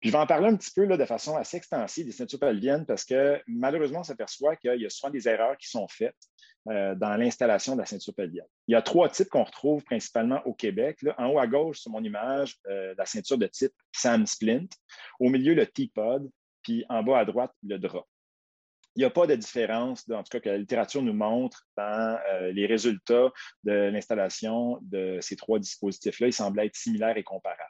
je vais en parler un petit peu de façon assez extensive des ceintures pelviennes parce que malheureusement, on s'aperçoit qu'il y a souvent des erreurs qui sont faites euh, dans l'installation de la ceinture pelvienne. Il y a trois types qu'on retrouve principalement au Québec. En haut à gauche, sur mon image, euh, la ceinture de type Sam Splint. Au milieu, le T-pod. Puis en bas à droite, le drap il n'y a pas de différence, en tout cas que la littérature nous montre dans euh, les résultats de l'installation de ces trois dispositifs-là. Ils semblent être similaires et comparables.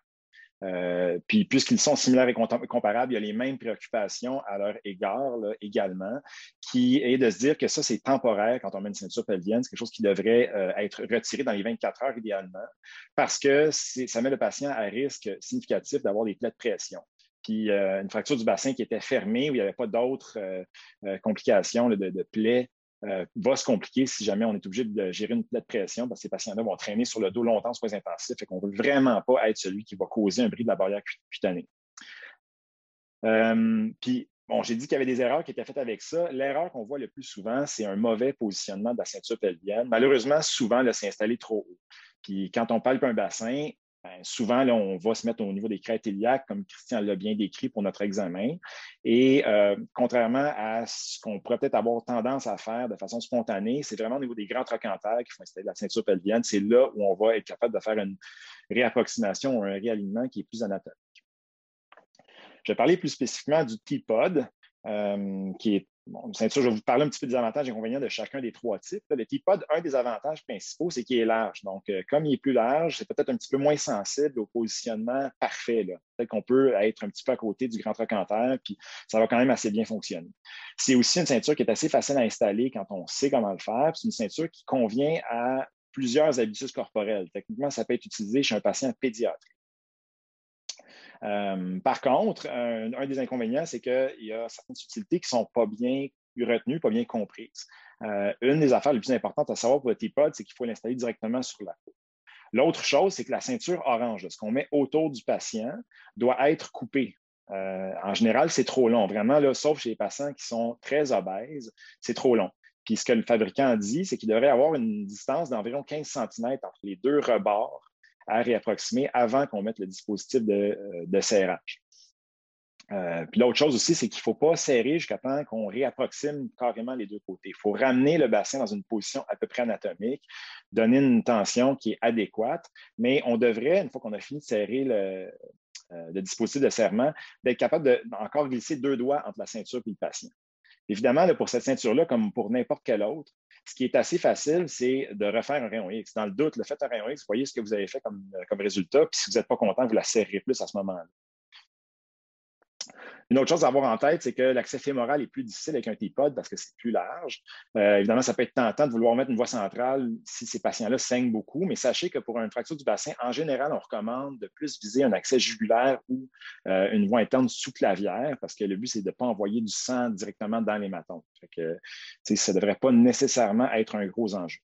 Euh, puis, puisqu'ils sont similaires et comparables, il y a les mêmes préoccupations à leur égard également, qui est de se dire que ça, c'est temporaire quand on met une ceinture pelvienne. C'est quelque chose qui devrait euh, être retiré dans les 24 heures idéalement, parce que ça met le patient à risque significatif d'avoir des plaies de pression puis euh, une fracture du bassin qui était fermée, où il n'y avait pas d'autres euh, euh, complications de, de plaies, va se compliquer si jamais on est obligé de gérer une plaie de pression, parce que ces patients-là vont traîner sur le dos longtemps les intensifs et qu'on ne veut vraiment pas être celui qui va causer un bris de la barrière cutanée. puis, bon, j'ai dit qu'il y avait des erreurs qui étaient faites avec ça. L'erreur qu'on voit le plus souvent, c'est un mauvais positionnement de la ceinture pelvienne. Malheureusement, souvent, là, c'est installé trop haut. Puis quand on palpe un bassin, ben, souvent, on va se mettre au niveau des crêtes iliaques, comme Christian l'a bien décrit pour notre examen. Et euh, contrairement à ce qu'on pourrait peut-être avoir tendance à faire de façon spontanée, c'est vraiment au niveau des grands trochanterres qui font installer la ceinture pelvienne. C'est là où on va être capable de faire une réapproximation ou un réalignement qui est plus anatomique. Je vais parler plus spécifiquement du T-pod, euh, qui est Bon, je vais vous parler un petit peu des avantages et inconvénients de chacun des trois types. Le T-Pod, un des avantages principaux, c'est qu'il est large. Donc, euh, comme il est plus large, c'est peut-être un petit peu moins sensible au positionnement parfait. Peut-être qu'on peut être un petit peu à côté du grand trochanter, puis ça va quand même assez bien fonctionner. C'est aussi une ceinture qui est assez facile à installer quand on sait comment le faire. C'est une ceinture qui convient à plusieurs habitudes corporelles. Techniquement, ça peut être utilisé chez un patient pédiatrique. Euh, par contre, un, des inconvénients, c'est qu'il y a certaines subtilités qui ne sont pas bien retenues, pas bien comprises. Euh, une des affaires les plus importantes à savoir pour le T-Pod, c'est qu'il faut l'installer directement sur la peau. L'autre chose, c'est que la ceinture orange, ce qu'on met autour du patient, doit être coupée. Euh, en général, c'est trop long. Vraiment, là, sauf chez les patients qui sont très obèses, c'est trop long. Puis ce que le fabricant dit, c'est qu'il devrait avoir une distance d'environ 15 cm entre les deux rebords à réapproximer avant qu'on mette le dispositif de, euh, serrage. Euh, puis l'autre chose aussi, c'est qu'il ne faut pas serrer jusqu'à temps qu'on réapproxime carrément les deux côtés. Il faut ramener le bassin dans une position à peu près anatomique, donner une tension qui est adéquate, mais on devrait, une fois qu'on a fini de serrer le, euh, dispositif de serrement, d'être capable de glisser deux doigts entre la ceinture et le patient. Évidemment, pour cette ceinture-là, comme pour n'importe quelle autre, ce qui est assez facile, c'est de refaire un rayon X. Dans le doute, le fait un rayon X, voyez ce que vous avez fait comme, comme résultat, puis si vous n'êtes pas content, vous la serrez plus à ce moment-là. Une autre chose à avoir en tête, c'est que l'accès fémoral est plus difficile avec un T-pod parce que c'est plus large. Euh, évidemment, ça peut être tentant de vouloir mettre une voie centrale si ces patients-là saignent beaucoup, mais sachez que pour une fracture du bassin, en général, on recommande de plus viser un accès jugulaire ou euh, une voie interne sous-clavière parce que le but, c'est de ne pas envoyer du sang directement dans l'hématome. ça ne devrait pas nécessairement être un gros enjeu.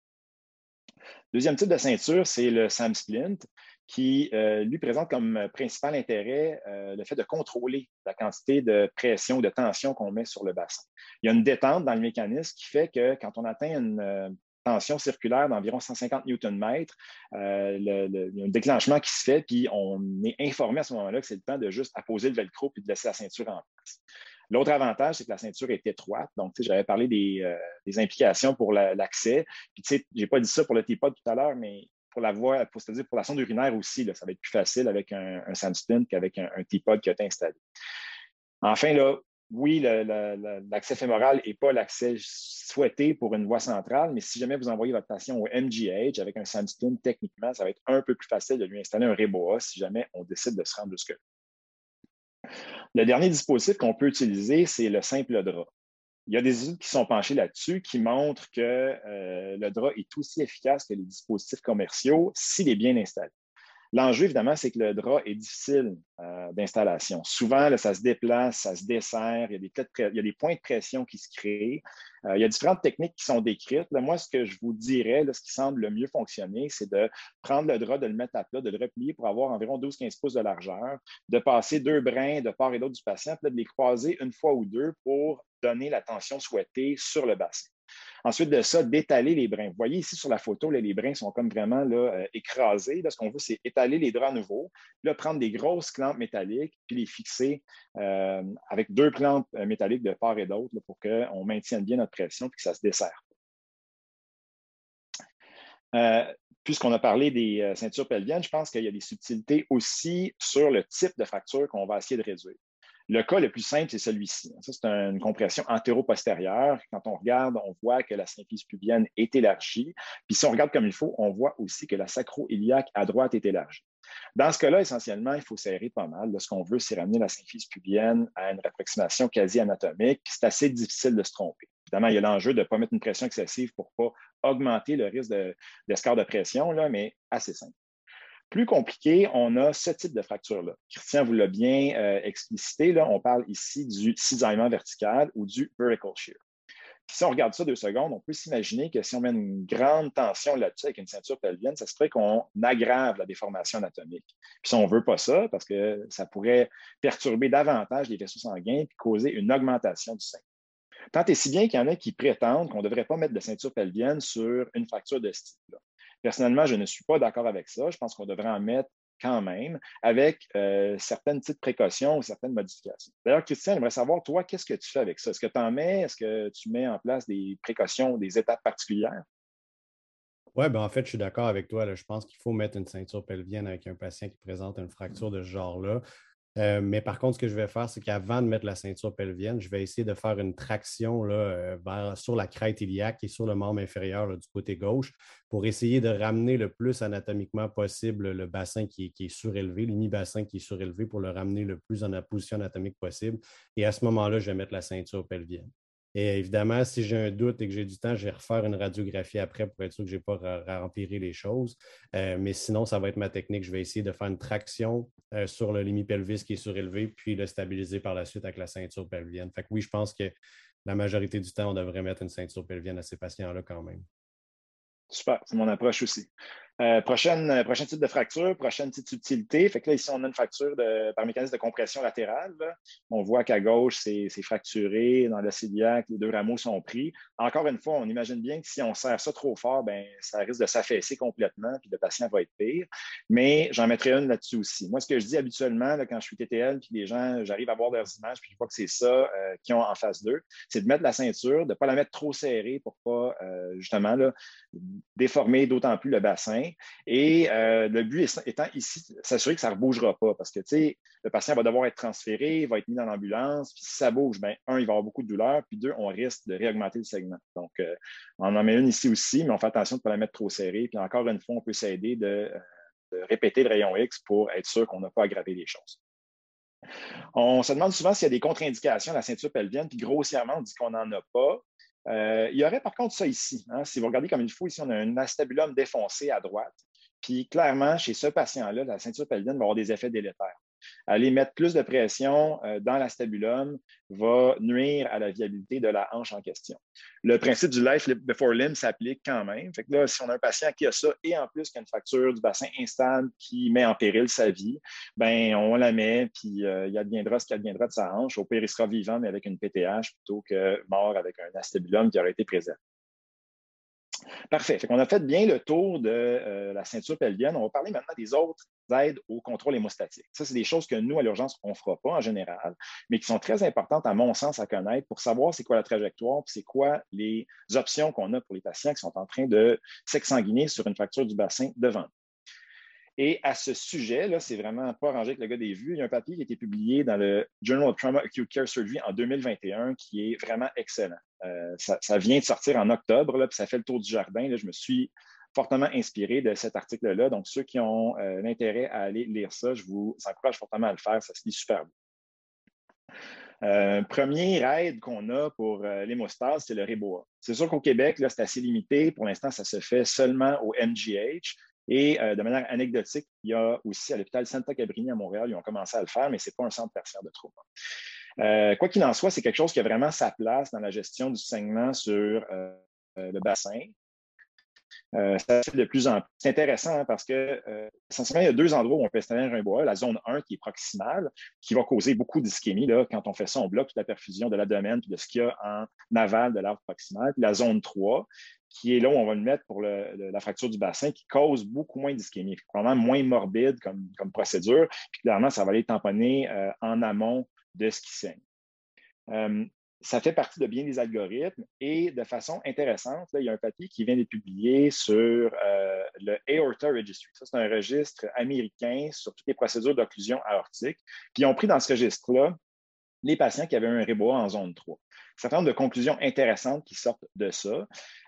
Deuxième type de ceinture, c'est le SAM splint qui euh, lui présente comme principal intérêt euh, le fait de contrôler la quantité de pression ou de tension qu'on met sur le bassin. Il y a une détente dans le mécanisme qui fait que quand on atteint une euh, tension circulaire d'environ 150 Nm, il y a un déclenchement qui se fait, puis on est informé à ce moment-là que c'est le temps de juste apposer le velcro puis de laisser la ceinture en place. L'autre avantage, c'est que la ceinture est étroite. Donc, j'avais parlé des, implications pour l'accès. Puis, tu sais, j'ai pas dit ça pour le T-Pod tout à l'heure, mais pour la voie, pour, dire pour la sonde urinaire aussi, ça va être plus facile avec un, un Samsung qu'avec un, T-Pod qui a été installé. Enfin, là, oui, l'accès fémoral n'est pas l'accès souhaité pour une voie centrale, mais si jamais vous envoyez votre patient au MGH avec un Samsung, techniquement, ça va être un peu plus facile de lui installer un Reboa si jamais on décide de se rendre jusque-là. Le dernier dispositif qu'on peut utiliser, c'est le simple drap. Il y a des études qui sont penchées là-dessus qui montrent que euh, le drap est aussi efficace que les dispositifs commerciaux s'il est bien installé. L'enjeu, évidemment, c'est que le drap est difficile euh, d'installation. Souvent, ça se déplace, ça se dessert, il y, a des points de pression qui se créent. Euh, il y a différentes techniques qui sont décrites. moi, ce que je vous dirais, ce qui semble le mieux fonctionner, c'est de prendre le drap, de le mettre à plat, de le replier pour avoir environ 12-15 pouces de largeur, de passer deux brins de part et d'autre du patient, puis de les croiser une fois ou deux pour donner la tension souhaitée sur le bassin. Ensuite de ça, d'étaler les brins. Vous voyez ici sur la photo, les brins sont comme vraiment là, euh, écrasés. ce qu'on veut, c'est étaler les draps à nouveau, puis prendre des grosses clampes métalliques, puis les fixer euh, avec deux clampes euh, métalliques de part et d'autre pour qu'on maintienne bien notre pression et que ça se dessert. puisqu'on a parlé des ceintures pelviennes, je pense qu'il y a des subtilités aussi sur le type de fracture qu'on va essayer de réduire. Le cas le plus simple, c'est celui-ci. Ça, c'est une compression antéro-postérieure. Quand on regarde, on voit que la symphyse pubienne est élargie. Puis si on regarde comme il faut, on voit aussi que la sacro-iliaque à droite est élargie. Dans ce cas-là, essentiellement, il faut serrer pas mal. ce qu'on veut, c'est ramener la symphyse pubienne à une approximation quasi anatomique. C'est assez difficile de se tromper. Évidemment, il y a l'enjeu de ne pas mettre une pression excessive pour ne pas augmenter le risque de, de pression, là, mais assez simple. Plus compliqué, on a ce type de fracture-là. Christian vous l'a bien euh, explicité. Là, on parle ici du cisaillement vertical ou du vertical shear. si on regarde ça deux secondes, on peut s'imaginer que si on met une grande tension là-dessus avec une ceinture pelvienne, ça se ferait qu'on aggrave la déformation anatomique. Puis si on ne veut pas ça, parce que ça pourrait perturber davantage les vaisseaux sanguins et causer une augmentation du sein. Tant et si bien qu'il y en a qui prétendent qu'on ne devrait pas mettre de ceinture pelvienne sur une fracture de ce type-là. Personnellement, je ne suis pas d'accord avec ça. Je pense qu'on devrait en mettre quand même, avec euh, certaines petites précautions ou certaines modifications. D'ailleurs, Christian, j'aimerais savoir, toi, qu'est-ce que tu fais avec ça? Est-ce que tu en mets? Est-ce que tu mets en place des précautions, des étapes particulières? Oui, ben en fait, je suis d'accord avec toi. Je pense qu'il faut mettre une ceinture pelvienne avec un patient qui présente une fracture de ce genre-là. Euh, mais par contre, ce que je vais faire, c'est qu'avant de mettre la ceinture pelvienne, je vais essayer de faire une traction là, euh, sur la crête iliaque et sur le membre inférieur du côté gauche pour essayer de ramener le plus anatomiquement possible le bassin qui, est surélevé, l'uni-bassin qui est surélevé pour le ramener le plus en position anatomique possible. Et à ce moment-là, je vais mettre la ceinture pelvienne. Et évidemment, si j'ai un doute et que j'ai du temps, je vais refaire une radiographie après pour être sûr que je n'ai pas rempli les choses. Euh, mais sinon, ça va être ma technique. Je vais essayer de faire une traction euh, sur le pelvis qui est surélevé, puis le stabiliser par la suite avec la ceinture pelvienne. Fait que oui, je pense que la majorité du temps, on devrait mettre une ceinture pelvienne à ces patients-là quand même. Super, c'est mon approche aussi. Euh, prochaine, euh, prochain type de fracture, prochaine petite subtilité. Fait que là, ici, on a une fracture par mécanisme de compression latérale. On voit qu'à gauche, c'est fracturé. Dans le ciliaque, les deux rameaux sont pris. Encore une fois, on imagine bien que si on serre ça trop fort, ben, ça risque de s'affaisser complètement, puis le patient va être pire. Mais j'en mettrai une là-dessus aussi. Moi, ce que je dis habituellement, quand je suis TTL, puis les gens, j'arrive à voir leurs images, puis je vois que c'est ça euh, qu'ils ont en face d'eux, c'est de mettre la ceinture, de ne pas la mettre trop serrée pour pas, justement, là, déformer d'autant plus le bassin et euh, le but étant ici, s'assurer que ça ne rebougera pas parce que le patient va devoir être transféré, va être mis dans l'ambulance, puis si ça bouge, ben, un, il va avoir beaucoup de douleur, puis deux, on risque de réaugmenter le segment. Donc, euh, on en met une ici aussi, mais on fait attention de ne pas la mettre trop serrée. Puis encore une fois, on peut s'aider de, de répéter le rayon X pour être sûr qu'on n'a pas aggravé les choses. On se demande souvent s'il y a des contre-indications à la ceinture pelvienne, puis grossièrement, on dit qu'on n'en a pas. Euh, il y aurait par contre ça ici. Hein. Si vous regardez comme il faut, ici, on a un astabulum défoncé à droite. Puis clairement, chez ce patient-là, la ceinture pelvienne va avoir des effets délétères. Aller mettre plus de pression euh, dans l'acétabulum va nuire à la viabilité de la hanche en question. Le principe du life before limb s'applique quand même. Là, si on a un patient qui a ça et en plus qui a une fracture du bassin instable qui met en péril sa vie, ben on la met, puis euh, il adviendra ce qui adviendra de sa hanche. Au pire, il sera vivant, mais avec une PTH plutôt que mort avec un acétabulum qui aurait été présent. Parfait. On a fait bien le tour de euh, la ceinture pelvienne. On va parler maintenant des autres aides au contrôle hémostatique. Ça, c'est des choses que nous, à l'urgence, on ne fera pas en général, mais qui sont très importantes, à mon sens, à connaître pour savoir c'est quoi la trajectoire, c'est quoi les options qu'on a pour les patients qui sont en train de s'exsanguiner sur une fracture du bassin devant. Et à ce sujet, là, c'est vraiment pas rangé avec le gars des vues. Il y a un papier qui a été publié dans le Journal of Trauma Acute Care Surgery en 2021 qui est vraiment excellent. Euh, ça, vient de sortir en octobre, puis ça fait le tour du jardin. Je me suis fortement inspiré de cet article-là. Donc, ceux qui ont euh, l'intérêt à aller lire ça, je vous encourage fortement à le faire. Ça se lit super bien. Euh, premier aide qu'on a pour l'hémostase, c'est le Reboa. C'est sûr qu'au Québec, c'est assez limité. Pour l'instant, ça se fait seulement au MGH. Et de manière anecdotique, il y a aussi à l'hôpital Santa Cabrini à Montréal, ils ont commencé à le faire, mais ce n'est pas un centre tertiaire de trauma. Euh, quoi qu'il en soit, c'est quelque chose qui a vraiment sa place dans la gestion du saignement sur euh, euh, le bassin. ça fait de plus en plus. C'est intéressant hein, parce que essentiellement, il y a deux endroits où on peut installer un bois. La zone 1 qui est proximale, qui va causer beaucoup d'ischémie. Quand on fait ça, on bloque toute la perfusion de l'abdomen et de ce qu'il y a en aval de l'arbre proximal. Puis la zone 3, qui est là où on va le mettre pour la fracture du bassin, qui cause beaucoup moins d'ischémie, probablement moins morbide comme, comme procédure. Puis clairement, ça va aller tamponner en amont de ce qui saigne. Ça fait partie de bien des algorithmes et de façon intéressante, il y a un papier qui vient d'être publié sur euh, le Aorta Registry. Ça, c'est un registre américain sur toutes les procédures d'occlusion aortique. Puis ils ont pris dans ce registre-là les patients qui avaient un REBOA en zone 3 certain nombre de conclusions intéressantes qui sortent de ça.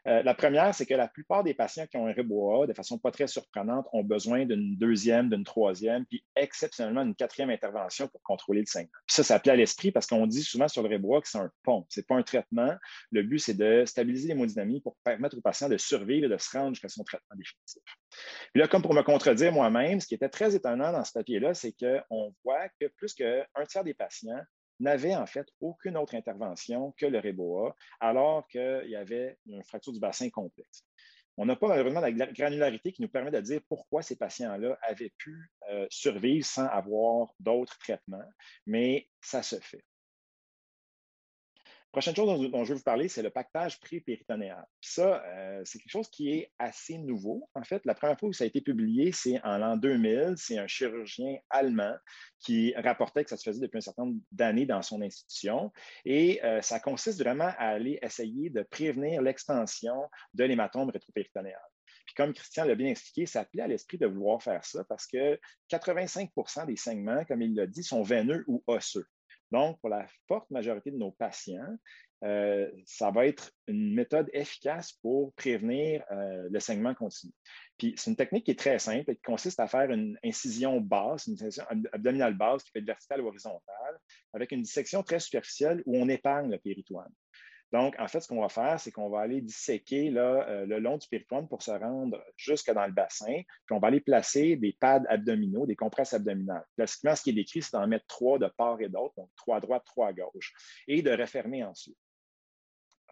Euh, la première, c'est que la plupart des patients qui ont un REBOA, de façon pas très surprenante, ont besoin d'une deuxième, d'une troisième, puis exceptionnellement d'une quatrième intervention pour contrôler le saignement. ça, ça plaît à l'esprit parce qu'on dit souvent sur le REBOA que c'est un pont, c'est pas un traitement. Le but, c'est de stabiliser l'hémodynamie pour permettre au patient de survivre et de se rendre jusqu'à son traitement définitif. Puis là, comme pour me contredire moi-même, ce qui était très étonnant dans ce papier-là, c'est qu'on voit que plus qu'un tiers des patients n'avait en fait aucune autre intervention que le REBOA, alors qu'il y avait une fracture du bassin complexe. On n'a pas malheureusement la granularité qui nous permet de dire pourquoi ces patients-là avaient pu euh, survivre sans avoir d'autres traitements, mais ça se fait. Prochaine chose dont, je veux vous parler, c'est le pactage pré-péritonéal. ça, euh, c'est quelque chose qui est assez nouveau. En fait, la première fois où ça a été publié, c'est en l'an 2000. C'est un chirurgien allemand qui rapportait que ça se faisait depuis un certain nombre d'années dans son institution. Et euh, ça consiste vraiment à aller essayer de prévenir l'extension de l'hématome rétropéritonéal. Puis comme Christian l'a bien expliqué, ça appelait à l'esprit de vouloir faire ça parce que 85% des saignements, comme il l'a dit, sont veineux ou osseux. Donc, pour la forte majorité de nos patients, euh, ça va être une méthode efficace pour prévenir euh, le saignement continu. Puis, c'est une technique qui est très simple et qui consiste à faire une incision basse, une incision abdominale basse qui peut être verticale ou horizontale, avec une dissection très superficielle où on épargne le péritoine. Donc, en fait, ce qu'on va faire, c'est qu'on va aller disséquer là, euh, le long du péritoine pour se rendre jusque dans le bassin. Puis on va aller placer des pads abdominaux, des compresses abdominales. Classiquement, ce qui est décrit, c'est d'en mettre trois de part et d'autre, donc trois à droite, trois à gauche, et de refermer ensuite.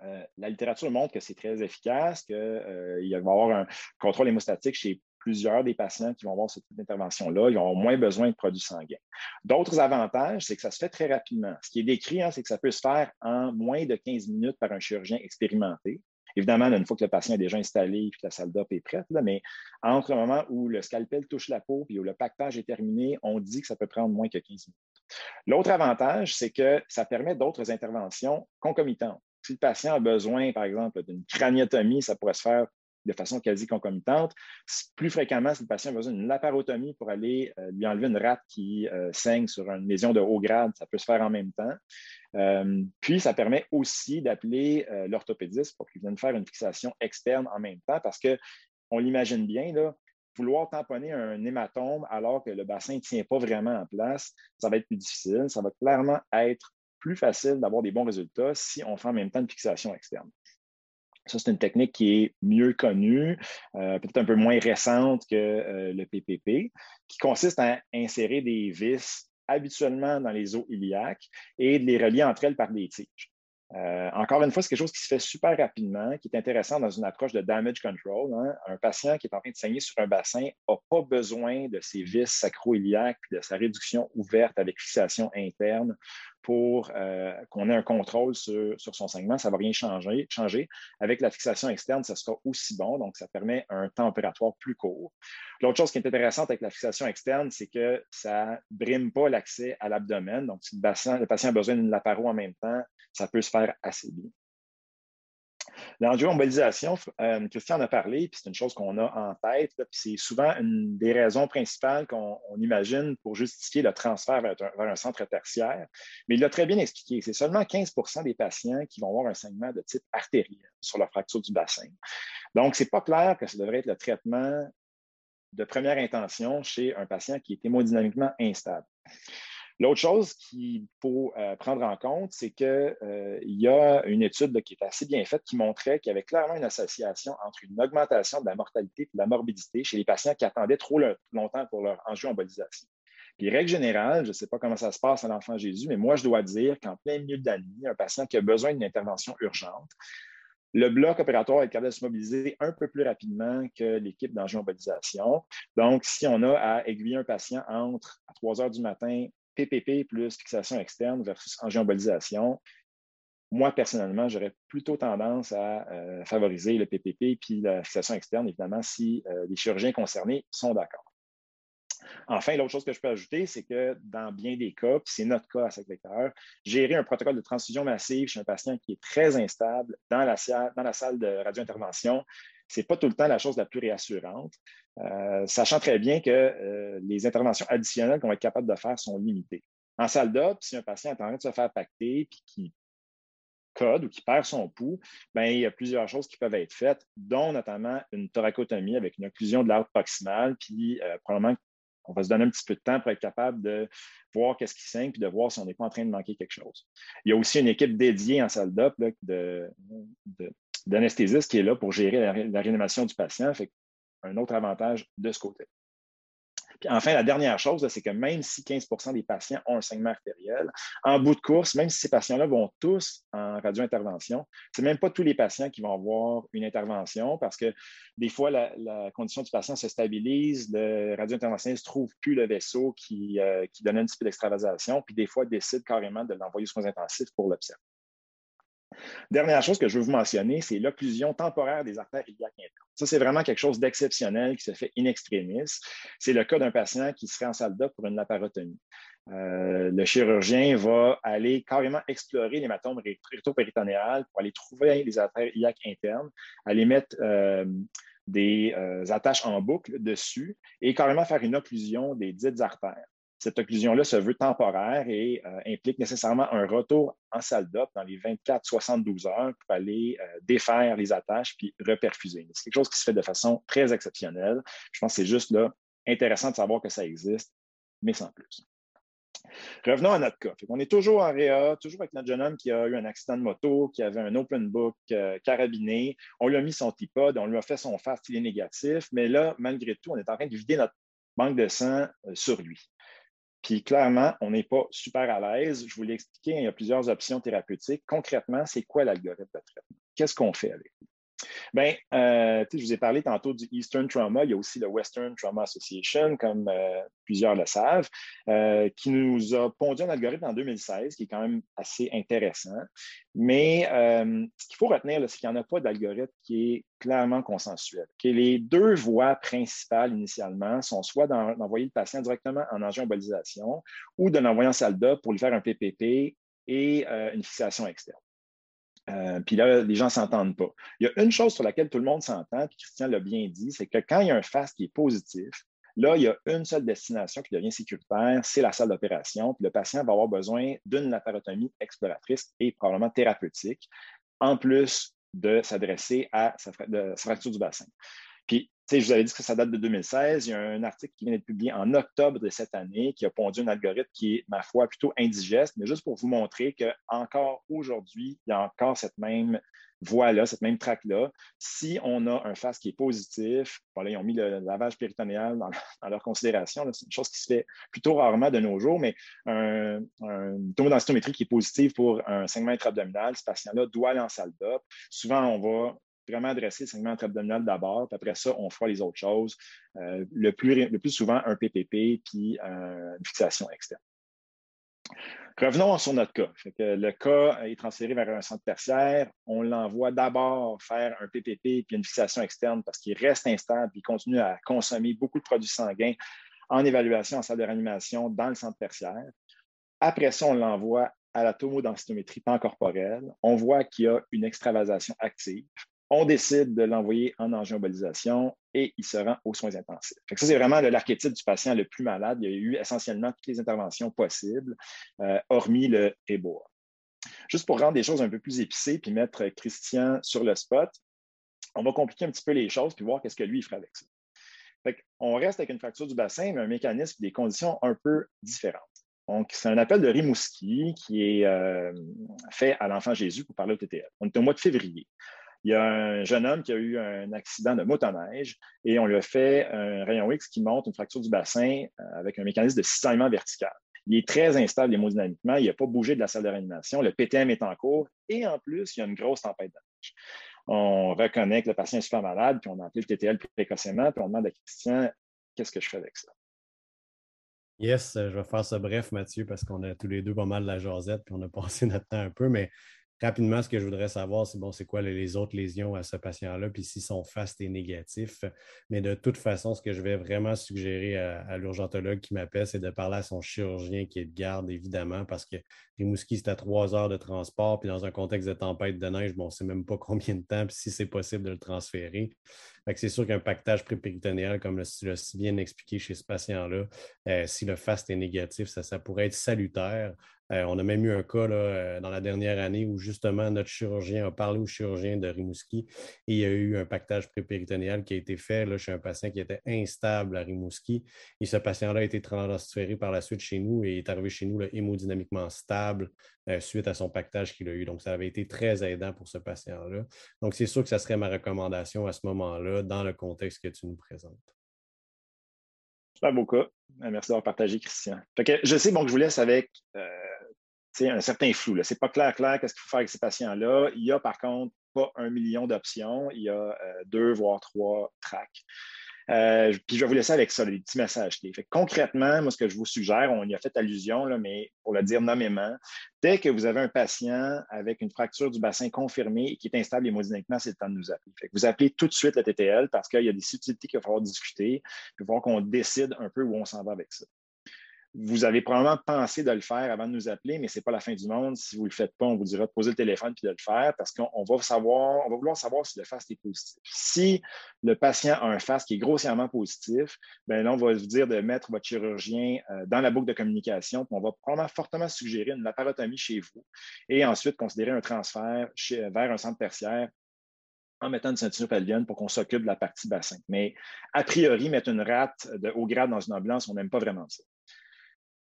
Euh, la littérature montre que c'est très efficace, qu'il euh, va y avoir un contrôle hémostatique chez plusieurs des patients qui vont avoir cette intervention-là, ils ont moins besoin de produits sanguins. D'autres avantages, c'est que ça se fait très rapidement. Ce qui est décrit, hein, c'est que ça peut se faire en moins de 15 minutes par un chirurgien expérimenté. Évidemment, une fois que le patient est déjà installé et que la salle d'op est prête, mais entre le moment où le scalpel touche la peau et où le pactage est terminé, on dit que ça peut prendre moins que 15 minutes. L'autre avantage, c'est que ça permet d'autres interventions concomitantes. Si le patient a besoin, par exemple, d'une craniotomie, ça pourrait se faire de façon quasi concomitante. Plus fréquemment, si le patient a besoin d'une laparotomie pour aller euh, lui enlever une rate qui euh, saigne sur une lésion de haut grade, ça peut se faire en même temps. Euh, puis, ça permet aussi d'appeler l'orthopédiste pour qu'il vienne faire une fixation externe en même temps parce qu'on l'imagine bien, là, vouloir tamponner un hématome alors que le bassin ne tient pas vraiment en place, ça va être plus difficile. Ça va clairement être plus facile d'avoir des bons résultats si on fait en même temps une fixation externe. Ça, c'est une technique qui est mieux connue, euh, peut-être un peu moins récente que euh, le PPP, qui consiste à insérer des vis habituellement dans les os iliaques et de les relier entre elles par des tiges. Euh, encore une fois, c'est quelque chose qui se fait super rapidement, qui est intéressant dans une approche de damage control. Hein. Un patient qui est en train de saigner sur un bassin n'a pas besoin de ses vis sacro-iliaques, de sa réduction ouverte avec fixation interne pour euh, qu'on ait un contrôle sur, son saignement. Ça ne va rien changer. Avec la fixation externe, ça sera aussi bon, donc ça permet un temps opératoire plus court. L'autre chose qui est intéressante avec la fixation externe, c'est que ça ne brime pas l'accès à l'abdomen. Donc, si le patient a besoin d'une laparo en même temps, ça peut se faire assez bien. L'angio-embolisation, euh, Christian en a parlé, puis c'est une chose qu'on a en tête, puis c'est souvent une des raisons principales qu'on imagine pour justifier le transfert vers un, centre tertiaire. Mais il l'a très bien expliqué. C'est seulement 15% des patients qui vont avoir un saignement de type artériel sur la fracture du bassin. Donc, ce n'est pas clair que ça devrait être le traitement de première intention chez un patient qui est hémodynamiquement instable. L'autre chose qu'il faut euh, prendre en compte, c'est qu'il euh, y a une étude qui est assez bien faite qui montrait qu'il y avait clairement une association entre une augmentation de la mortalité et de la morbidité chez les patients qui attendaient trop longtemps pour leur angio-embolisation. Puis, règle générale, je ne sais pas comment ça se passe à l'enfant Jésus, mais moi, je dois dire qu'en plein milieu de nuit, un patient qui a besoin d'une intervention urgente, le bloc opératoire est capable de se mobiliser un peu plus rapidement que l'équipe d'angio-embolisation. Donc, si on a à aiguiller un patient entre à 3 heures du matin PPP plus fixation externe versus angioembolisation, moi, personnellement, j'aurais plutôt tendance à euh, favoriser le PPP puis la fixation externe, évidemment, si euh, les chirurgiens concernés sont d'accord. Enfin, l'autre chose que je peux ajouter, c'est que dans bien des cas, puis c'est notre cas à Sacré-Cœur, gérer un protocole de transfusion massive chez un patient qui est très instable dans la, dans la salle de radio-intervention, ce n'est pas tout le temps la chose la plus réassurante, euh, sachant très bien que euh, les interventions additionnelles qu'on va être capable de faire sont limitées. En salle d'op, si un patient est en train de se faire pacter et qui code ou qui perd son pouls, ben, il y a plusieurs choses qui peuvent être faites, dont notamment une thoracotomie avec une occlusion de l'arbre proximal, puis euh, probablement on va se donner un petit peu de temps pour être capable de voir qu'est-ce qui saigne puis de voir si on n'est pas en train de manquer quelque chose. Il y a aussi une équipe dédiée en salle d'op de, d'anesthésiste qui est là pour gérer la, réanimation du patient. Fait un autre avantage de ce côté. Puis enfin, la dernière chose, c'est que même si 15% des patients ont un saignement artériel, en bout de course, même si ces patients-là vont tous en radio-intervention, ce n'est même pas tous les patients qui vont avoir une intervention parce que des fois, la, condition du patient se stabilise, le radio-interventionniste ne trouve plus le vaisseau qui, euh, qui donne un petit peu d'extravasation, puis des fois décide carrément de l'envoyer aux soins intensifs pour l'observer. Dernière chose que je veux vous mentionner, c'est l'occlusion temporaire des artères iliaques internes. Ça, c'est vraiment quelque chose d'exceptionnel qui se fait in extremis. C'est le cas d'un patient qui serait en salle d'op pour une laparotomie. Euh, le chirurgien va aller carrément explorer l'hématome rétropéritonéal pour aller trouver les artères iliaques internes, aller mettre euh, des euh, attaches en boucle dessus et carrément faire une occlusion des dites artères. Cette occlusion-là se veut temporaire et euh, implique nécessairement un retour en salle d'op dans les 24-72 heures pour aller euh, défaire les attaches puis reperfuser. C'est quelque chose qui se fait de façon très exceptionnelle. Je pense que c'est juste intéressant de savoir que ça existe, mais sans plus. Revenons à notre cas. on est toujours en réa, toujours avec notre jeune homme qui a eu un accident de moto, qui avait un open book euh, carabiné. On lui a mis son TIPOD, on lui a fait son fast, il est négatif, mais là, malgré tout, on est en train de vider notre banque de sang sur lui. Puis clairement, on n'est pas super à l'aise. Je vous l'ai expliqué, il y a plusieurs options thérapeutiques. Concrètement, c'est quoi l'algorithme de traitement? Qu'est-ce qu'on fait avec? Bien, euh, je vous ai parlé tantôt du Eastern Trauma. Il y a aussi le Western Trauma Association, comme euh, plusieurs le savent, euh, qui nous a pondu un algorithme en 2016 qui est quand même assez intéressant. Mais ce qu'il faut retenir, c'est qu'il n'y en a pas d'algorithme qui est clairement consensuel. les deux voies principales initialement sont soit d'envoyer le patient directement en angioembolisation ou de l'envoyer en salle d'op pour lui faire un PPP et une fixation externe. Euh, puis là, les gens ne s'entendent pas. Il y a une chose sur laquelle tout le monde s'entend, puis Christian l'a bien dit, c'est que quand il y a un FAST qui est positif, là, il y a une seule destination qui devient sécuritaire, c'est la salle d'opération. Puis le patient va avoir besoin d'une laparotomie exploratrice et probablement thérapeutique, en plus de s'adresser à sa, fracture du bassin. Puis je vous avais dit que ça date de 2016. Il y a un article qui vient d'être publié en octobre de cette année qui a pondu un algorithme qui est, ma foi, plutôt indigeste, mais juste pour vous montrer qu'encore aujourd'hui, il y a encore cette même voie-là, cette même traque-là. Si on a un face qui est positif, ils ont mis le lavage péritonéal dans, leur considération. C'est une chose qui se fait plutôt rarement de nos jours, mais un, un tomodensitométrie qui est positive pour un segment intra-abdominal, ce patient-là doit aller en salle d'op. Souvent, on va vraiment adresser le segment abdominal d'abord, puis après ça, on fera les autres choses. Euh, le, plus, le plus souvent, un PPP, puis euh, une fixation externe. Revenons sur notre cas. le cas est transféré vers un centre tertiaire. On l'envoie d'abord faire un PPP puis une fixation externe parce qu'il reste instable et continue à consommer beaucoup de produits sanguins en évaluation en salle de réanimation dans le centre tertiaire. Après ça, on l'envoie à la tomodensitométrie pancorporelle. On voit qu'il y a une extravasation active on décide de l'envoyer en angioembolisation et il se rend aux soins intensifs. ça, c'est vraiment l'archétype du patient le plus malade. Il y a eu essentiellement toutes les interventions possibles, euh, hormis le EBOA. Juste pour rendre des choses un peu plus épicées puis mettre Christian sur le spot, on va compliquer un petit peu les choses puis voir qu'est-ce que lui, il avec ça. on reste avec une fracture du bassin, mais un mécanisme des conditions un peu différentes. Donc, c'est un appel de Rimouski qui est euh, fait à l'enfant Jésus pour parler au TTL. On est au mois de février il y a un jeune homme qui a eu un accident de motoneige et on lui a fait un rayon X qui montre une fracture du bassin euh, avec un mécanisme de cisaillement vertical. Il est très instable hémodynamiquement, il n'a pas bougé de la salle de réanimation, le PTM est en cours et en plus, il y a une grosse tempête de neige. On reconnaît que le patient est super malade, puis on a appelé le TTL précocement, puis on demande à Christian qu'est-ce que je fais avec ça? Yes, je vais faire ça bref, Mathieu, parce qu'on a tous les deux pas mal de la jasette, puis on a passé notre temps un peu, mais Rapidement, ce que je voudrais savoir, c'est bon, c'est quoi les autres lésions à ce patient-là, puis s'ils sont fast et négatifs. Mais de toute façon, ce que je vais vraiment suggérer à, l'urgentologue qui m'appelle, c'est de parler à son chirurgien qui est de garde, évidemment, parce que Rimouski, c'est à trois heures de transport, puis dans un contexte de tempête de neige, bon, on ne sait même pas combien de temps, puis si c'est possible de le transférer. c'est sûr qu'un pactage prépéritonéal, comme tu l'as si bien expliqué chez ce patient-là, euh, si le fast est négatif, ça pourrait être salutaire. Euh, on a même eu un cas euh, dans la dernière année où justement notre chirurgien a parlé au chirurgien de Rimouski et il y a eu un pactage prépéritonéal qui a été fait là, chez un patient qui était instable à Rimouski. Et ce patient-là a été transféré par la suite chez nous et est arrivé chez nous hémodynamiquement stable euh, suite à son pactage qu'il a eu. Donc, ça avait été très aidant pour ce patient-là. Donc, c'est sûr que ça serait ma recommandation à ce moment-là dans le contexte que tu nous présentes. Super beau cas. Merci d'avoir partagé, Christian. je sais bon, que je vous laisse avec un certain flou. Ce n'est pas clair, clair, qu'est-ce qu'il faut faire avec ces patients-là. Il y a par contre pas un million d'options, il y a euh, deux, voire trois tracks. Euh, puis je vais vous laisser avec ça, les petits messages clés. Fait concrètement, moi, ce que je vous suggère, on y a fait allusion, là, mais pour le dire nommément, dès que vous avez un patient avec une fracture du bassin confirmée et qui est instable hémodynamiquement, c'est le temps de nous appeler. Fait vous appelez tout de suite le TTL parce qu'il y a des subtilités qu'il va falloir discuter. Il va falloir qu'on décide un peu où on s'en va avec ça vous avez probablement pensé de le faire avant de nous appeler, mais ce n'est pas la fin du monde. Si vous ne le faites pas, on vous dira de poser le téléphone puis de le faire parce qu'on va savoir, on va vouloir savoir si le FAST est positif. Si le patient a un FAST qui est grossièrement positif, ben là, on va vous dire de mettre votre chirurgien euh, dans la boucle de communication, on va probablement fortement suggérer une laparotomie chez vous et ensuite considérer un transfert vers un centre tertiaire en mettant une ceinture pelvienne pour qu'on s'occupe de la partie bassin. Mais a priori, mettre une rate de haut grade dans une ambulance, on n'aime pas vraiment ça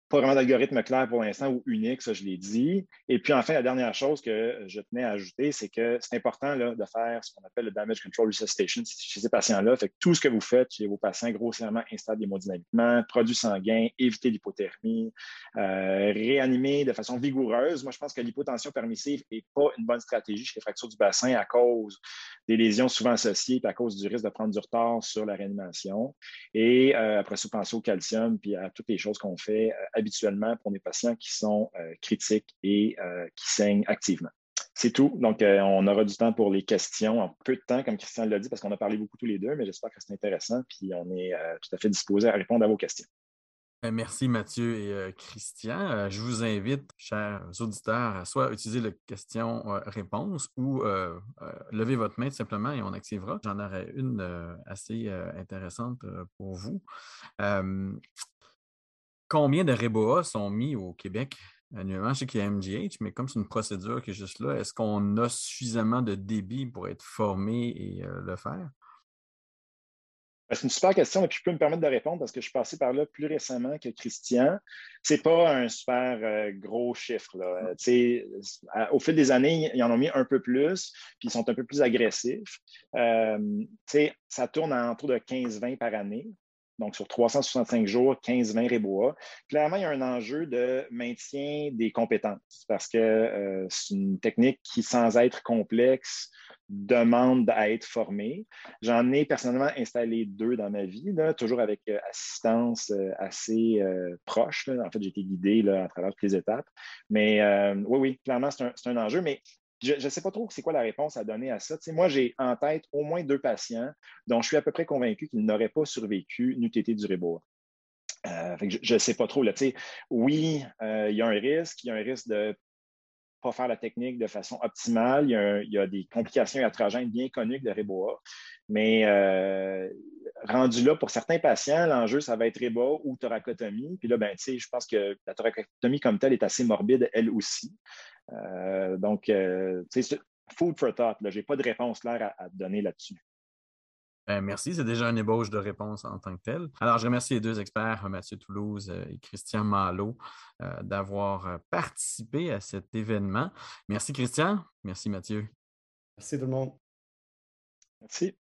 pas vraiment d'algorithme clair pour l'instant ou unique, ça je l'ai dit. Et puis enfin, la dernière chose que je tenais à ajouter, c'est que c'est important là, de faire ce qu'on appelle le damage control resuscitation chez ces patients-là. Fait que tout ce que vous faites chez vos patients grossièrement instables hémodynamiquement, produits sanguins, éviter l'hypothermie, euh, réanimer de façon vigoureuse. Moi, je pense que l'hypotension permissive n'est pas une bonne stratégie chez les fractures du bassin à cause des lésions souvent associées et à cause du risque de prendre du retard sur la réanimation. Et euh, après ça, penser au calcium puis à toutes les choses qu'on fait euh, habituellement pour des patients qui sont euh, critiques et euh, qui saignent activement. C'est tout. Donc, euh, on aura du temps pour les questions en peu de temps, comme Christian l'a dit, parce qu'on a parlé beaucoup tous les deux, mais j'espère que c'est intéressant. Puis, on est tout à fait disposé à répondre à vos questions. Merci Mathieu et Christian. je vous invite, chers auditeurs, à soit utiliser la question-réponse ou lever votre main tout simplement et on activera. J'en aurai une assez intéressante pour vous. Combien de REBOA sont mis au Québec annuellement? Je sais qu'il y a MGH, mais comme c'est une procédure qui est juste là, est-ce qu'on a suffisamment de débit pour être formé et euh, le faire? Ben, c'est une super question et puis je peux me permettre de répondre parce que je suis passé par là plus récemment que Christian. C'est pas un super euh, gros chiffre. Là. au fil des années, ils en ont mis un peu plus, puis ils sont un peu plus agressifs. Euh, ça tourne en autour de 15-20 par année donc sur 365 jours, 15-20 rébois. Clairement, il y a un enjeu de maintien des compétences parce que euh, c'est une technique qui, sans être complexe, demande à être formée. J'en ai personnellement installé deux dans ma vie, toujours avec euh, assistance euh, assez proche. En fait, j'ai été guidé à travers toutes les étapes. Mais oui, oui, clairement, c'est un, un, enjeu. Mais je ne sais pas trop c'est quoi la réponse à donner à ça. moi, j'ai en tête au moins deux patients dont je suis à peu près convaincu qu'ils n'auraient pas survécu n'eût été du Réboa. Euh, je ne sais pas trop. Là, oui, euh, il y a un risque, il y a un risque de pas faire la technique de façon optimale. Il y a, des complications iatrogènes bien connues le Réboa. Mais euh, rendu là, pour certains patients, l'enjeu, ça va être Réboa ou thoracotomie. Puis là, ben, je pense que la thoracotomie comme telle est assez morbide, elle aussi. Euh, donc, euh, food for thought. Je n'ai pas de réponse claire à, donner là-dessus. Ben, merci, c'est déjà une ébauche de réponse en tant que telle. Alors, je remercie les deux experts, Mathieu Toulouse et Christian Malo, euh, d'avoir participé à cet événement. Merci, Christian. Merci, Mathieu. Merci tout le monde. Merci.